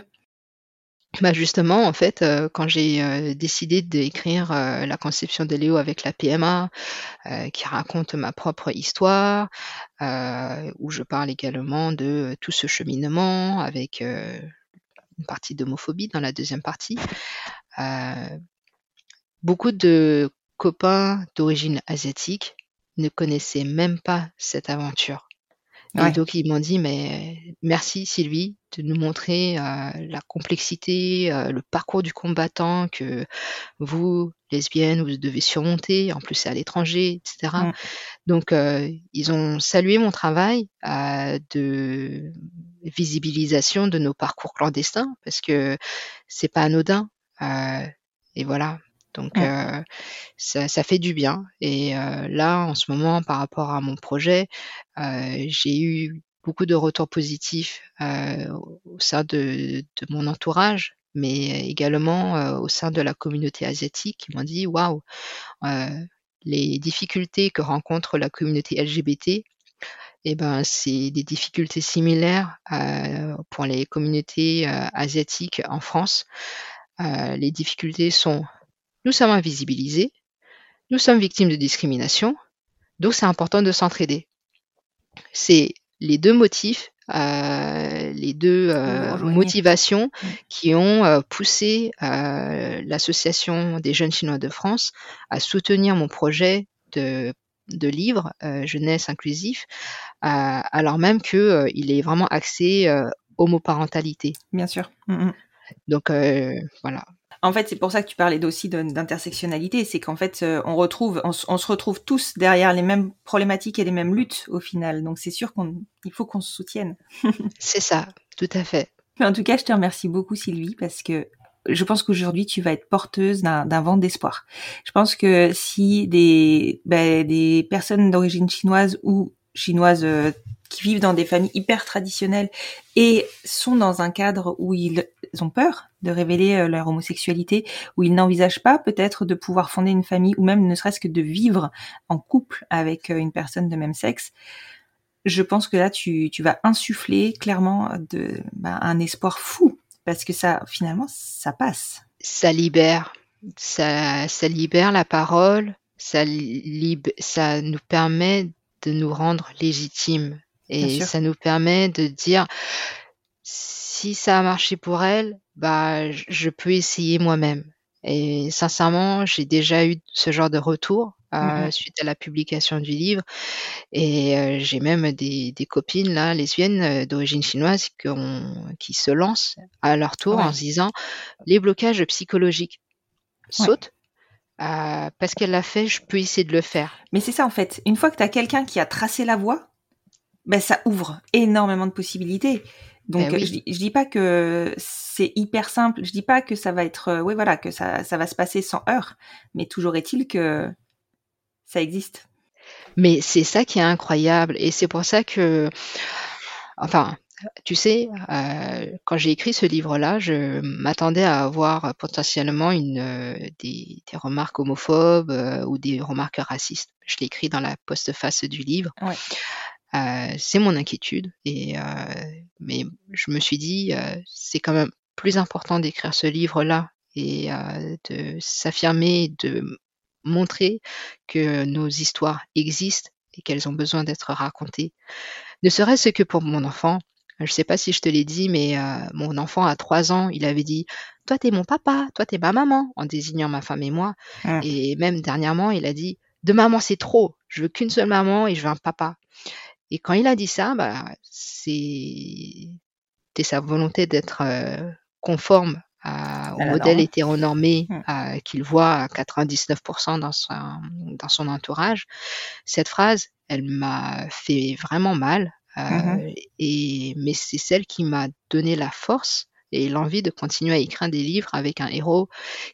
Bah justement, en fait, euh, quand j'ai euh, décidé d'écrire euh, la conception de Léo avec la PMA, qui raconte ma propre histoire, où je parle également de tout ce cheminement avec une partie d'homophobie dans la deuxième partie, beaucoup de copains d'origine asiatique ne connaissaient même pas cette aventure. Et donc ils m'ont dit mais merci Sylvie de nous montrer euh, la complexité, euh, le parcours du combattant que vous lesbiennes vous devez surmonter. En plus c'est à l'étranger, etc. Mm. Donc euh, ils ont salué mon travail euh, de visibilisation de nos parcours clandestins parce que c'est pas anodin. Euh, et voilà. Donc euh, ça, ça fait du bien. Et euh, là, en ce moment, par rapport à mon projet, euh, j'ai eu beaucoup de retours positifs euh, au sein de, de mon entourage, mais également euh, au sein de la communauté asiatique qui m'ont dit waouh, euh, les difficultés que rencontre la communauté LGBT, eh ben, c'est des difficultés similaires euh, pour les communautés euh, asiatiques en France. Euh, les difficultés sont nous sommes invisibilisés, nous sommes victimes de discrimination, donc c'est important de s'entraider. C'est les deux motifs, euh, les deux euh, motivations Mm. qui ont euh, poussé euh, l'Association des jeunes chinois de France à soutenir mon projet de, de livre euh, jeunesse inclusif, euh, alors même que euh, il est vraiment axé euh, homoparentalité. Bien sûr. Mm, mm. Donc euh, voilà. En fait, c'est pour ça que tu parlais aussi d'intersectionnalité, c'est qu'en fait, euh, on retrouve, on, s- on se retrouve tous derrière les mêmes problématiques et les mêmes luttes au final. Donc c'est sûr qu'on, il faut qu'on se soutienne. (laughs) C'est ça, tout à fait. Mais en tout cas, je te remercie beaucoup, Sylvie, parce que je pense qu'aujourd'hui, tu vas être porteuse d'un vent d'espoir. Je pense que si des, ben, des personnes d'origine chinoise ou chinoises euh, qui vivent dans des familles hyper traditionnelles et sont dans un cadre où ils ont peur de révéler euh, leur homosexualité, où ils n'envisagent pas peut-être de pouvoir fonder une famille ou même ne serait-ce que de vivre en couple avec euh, une personne de même sexe, je pense que là, tu, vas insuffler clairement bah, un espoir fou. Parce que ça, finalement, ça passe. ça libère, ça, libère la parole, ça, nous permet de nous rendre légitimes et ça nous permet de dire si ça a marché pour elle, bah je peux essayer moi-même. Et sincèrement, j'ai déjà eu ce genre de retour euh, Mhm. suite à la publication du livre et euh, j'ai même des, des copines là lesbiennes euh, d'origine chinoise qui, ont- qui se lancent à leur tour en se disant les blocages psychologiques sautent parce qu'elle l'a fait, je peux essayer de le faire. Mais c'est ça, en fait. Une fois que tu as quelqu'un qui a tracé la voie, ben, ça ouvre énormément de possibilités. Donc, Ben oui. je, je dis pas que c'est hyper simple. Je dis pas que ça va être, euh, oui, voilà, que ça, ça va se passer sans heurts. Mais toujours est-il que ça existe. Mais c'est ça qui est incroyable et c'est pour ça que, enfin, tu sais, euh, quand j'ai écrit ce livre-là, je m'attendais à avoir potentiellement une, euh, des, des remarques homophobes euh, ou des remarques racistes. Je l'ai écrit dans la postface du livre. Ouais. Euh, c'est mon inquiétude et euh, mais je me suis dit euh, c'est quand même plus important d'écrire ce livre-là et euh, de s'affirmer, de montrer que nos histoires existent et qu'elles ont besoin d'être racontées. Ne serait-ce que pour mon enfant. Je ne sais pas si je te l'ai dit, mais euh, mon enfant à trois ans, il avait dit Toi, t'es mon papa, toi, t'es ma maman, en désignant ma femme et moi. Mm. Et même dernièrement, il a dit De maman, c'est trop. Je veux qu'une seule maman et je veux un papa. Et quand il a dit ça, bah, c'est sa volonté d'être euh, conforme à, au À modèle norme. hétéronormé Mm. à- qu'il voit à 99% dans son, dans son entourage. Cette phrase, elle m'a fait vraiment mal. euh, Mhm. et, mais c'est celle qui m'a donné la force et l'envie de continuer à écrire des livres avec un héros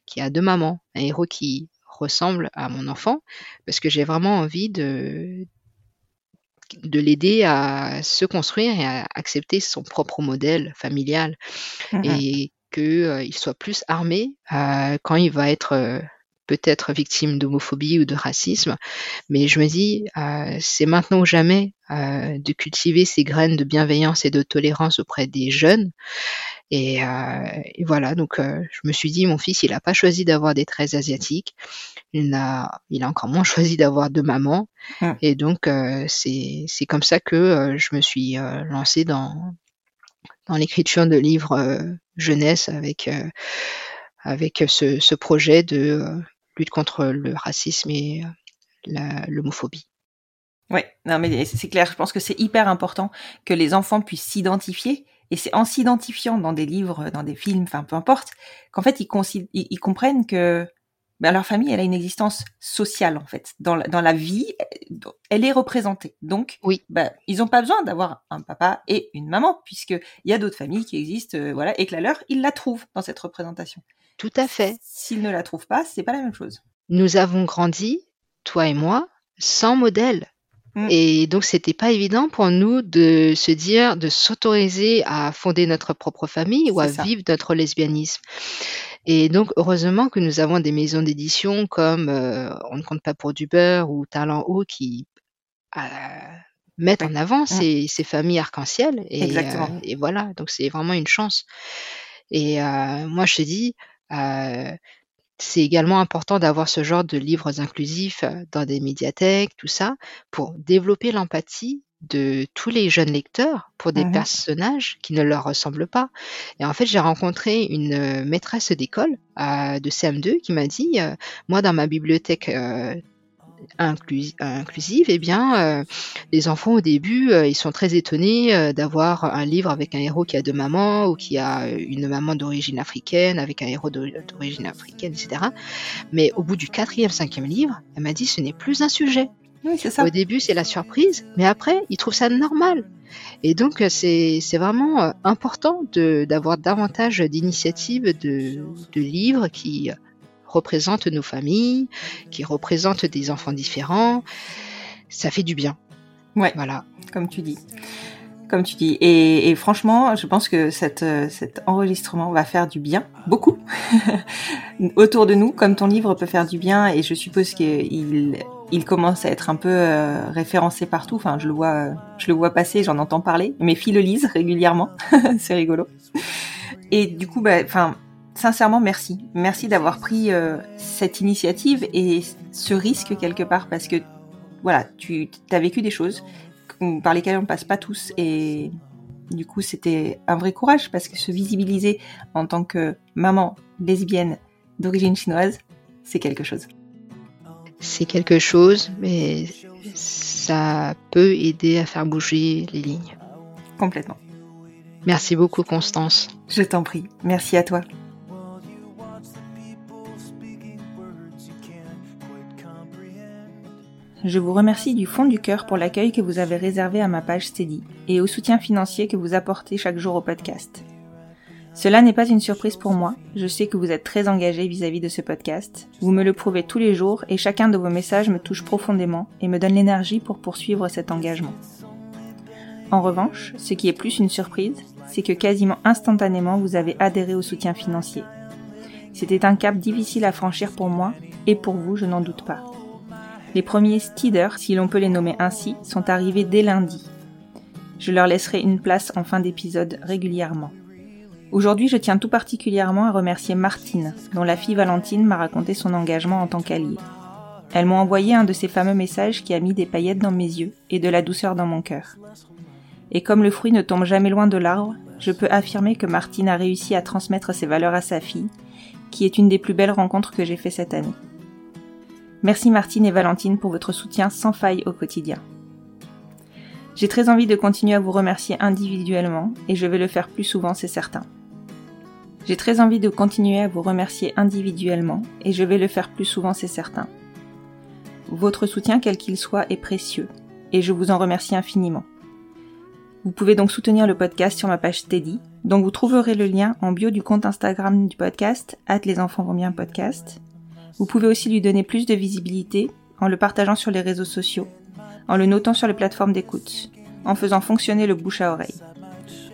qui a deux mamans, un héros qui ressemble à mon enfant, parce que j'ai vraiment envie de, de l'aider à se construire et à accepter son propre modèle familial Mhm. et qu'il soit plus armé euh, quand il va être euh, peut-être victime d'homophobie ou de racisme. Mais je me dis, euh, c'est maintenant ou jamais euh, de cultiver ces graines de bienveillance et de tolérance auprès des jeunes. Et, euh, et voilà, donc euh, je me suis dit, mon fils, il n'a pas choisi d'avoir des traits asiatiques. Il a, il a encore moins (laughs) choisi d'avoir deux mamans. Mm. Et donc, euh, c'est c'est comme ça que euh, je me suis euh, lancée dans, dans l'écriture de livres euh, jeunesse avec, euh, avec ce, ce projet de lutte contre le racisme et l'homophobie. Ouais, non mais c'est clair, je pense que c'est hyper important que les enfants puissent s'identifier et c'est en s'identifiant dans des livres, dans des films, enfin peu importe, qu'en fait ils, consi- ils, ils comprennent que ben, leur famille elle a une existence sociale en fait dans la, dans la vie, elle est représentée. Donc Oui. ben, ils n'ont pas besoin d'avoir un papa et une maman puisque il y a d'autres familles qui existent, euh, voilà, et que la leur ils la trouvent dans cette représentation. Tout à fait. S'ils ne la trouvent pas, c'est pas la même chose. Nous avons grandi, toi et moi, sans modèle. Mm. Et donc, c'était pas évident pour nous de se dire, de s'autoriser à fonder notre propre famille ou à ça. vivre notre lesbianisme. Et donc, heureusement que nous avons des maisons d'édition comme euh, On ne compte pas pour du beurre ou Talent Haut qui euh, mettent en avant Mm. ces, ces familles arc-en-ciel. Et, Exactement. euh, et voilà, donc c'est vraiment une chance. Et euh, moi, je te dis, euh, c'est également important d'avoir ce genre de livres inclusifs euh, dans des médiathèques, tout ça, pour développer l'empathie de tous les jeunes lecteurs pour des personnages qui ne leur ressemblent pas. Et en fait, j'ai rencontré une euh, maîtresse d'école euh, de CM2 qui m'a dit, euh, moi, dans ma bibliothèque euh, inclus- inclusive, eh bien, euh, les enfants au début, euh, ils sont très étonnés euh, d'avoir un livre avec un héros qui a deux mamans ou qui a une maman d'origine africaine avec un héros d'ori- d'origine africaine, etc. Mais au bout du quatrième, cinquième livre, elle m'a dit ce n'est plus un sujet. Oui, c'est ça. Au début, c'est la surprise, mais après, ils trouvent ça normal. Et donc, c'est vraiment important de- d'avoir davantage d'initiatives de, de livres qui représentent nos familles, qui représentent des enfants différents. Ça fait du bien. Ouais. Voilà. comme tu dis. Comme tu dis. Et, et franchement, je pense que cette, euh, cet enregistrement va faire du bien, beaucoup, (laughs) autour de nous, comme ton livre peut faire du bien. Et je suppose qu'il il commence à être un peu euh, référencé partout. Enfin, je le vois, euh, je le vois passer, j'en entends parler. Mes filles le lisent régulièrement. (laughs) C'est rigolo. Et du coup, bah, enfin, sincèrement, merci. Merci d'avoir pris euh, cette initiative et ce risque quelque part parce que voilà, tu as vécu des choses par lesquelles on passe pas tous et du coup c'était un vrai courage parce que se visibiliser en tant que maman lesbienne d'origine chinoise, c'est quelque chose. C'est quelque chose, mais ça peut aider à faire bouger les lignes. Complètement. Merci beaucoup, Constance. Je t'en prie. Merci à toi. Je vous remercie du fond du cœur pour l'accueil que vous avez réservé à ma page Steady et au soutien financier que vous apportez chaque jour au podcast. Cela n'est pas une surprise pour moi, je sais que vous êtes très engagé vis-à-vis de ce podcast, vous me le prouvez tous les jours et chacun de vos messages me touche profondément et me donne l'énergie pour poursuivre cet engagement. En revanche, ce qui est plus une surprise, c'est que quasiment instantanément vous avez adhéré au soutien financier. C'était un cap difficile à franchir pour moi et pour vous, je n'en doute pas. Les premiers steaders, si l'on peut les nommer ainsi, sont arrivés dès lundi. Je leur laisserai une place en fin d'épisode régulièrement. Aujourd'hui, je tiens tout particulièrement à remercier Martine, dont la fille Valentine m'a raconté son engagement en tant qu'allié. Elles m'ont envoyé un de ces fameux messages qui a mis des paillettes dans mes yeux et de la douceur dans mon cœur. Et comme le fruit ne tombe jamais loin de l'arbre, je peux affirmer que Martine a réussi à transmettre ses valeurs à sa fille, qui est une des plus belles rencontres que j'ai fait cette année. Merci Martine et Valentine pour votre soutien sans faille au quotidien. J'ai très envie de continuer à vous remercier individuellement et je vais le faire plus souvent, c'est certain. J'ai très envie de continuer à vous remercier individuellement et je vais le faire plus souvent, c'est certain. Votre soutien, quel qu'il soit, est précieux et je vous en remercie infiniment. Vous pouvez donc soutenir le podcast sur ma page Steady, dont vous trouverez le lien en bio du compte Instagram du podcast, at les enfants vont bien podcast. Vous pouvez aussi lui donner plus de visibilité en le partageant sur les réseaux sociaux, en le notant sur les plateformes d'écoute, en faisant fonctionner le bouche à oreille.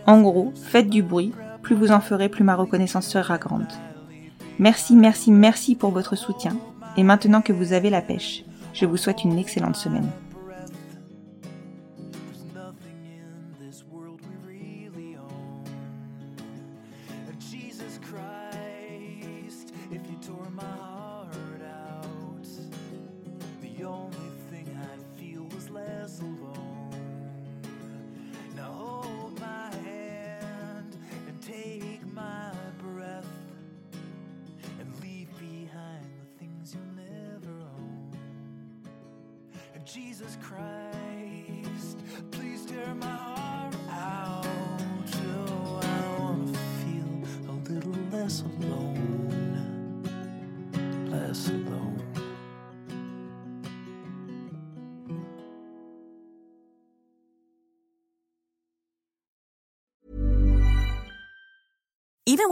En gros, faites du bruit, plus vous en ferez, plus ma reconnaissance sera grande. Merci, merci, merci pour votre soutien. Et maintenant que vous avez la pêche, je vous souhaite une excellente semaine.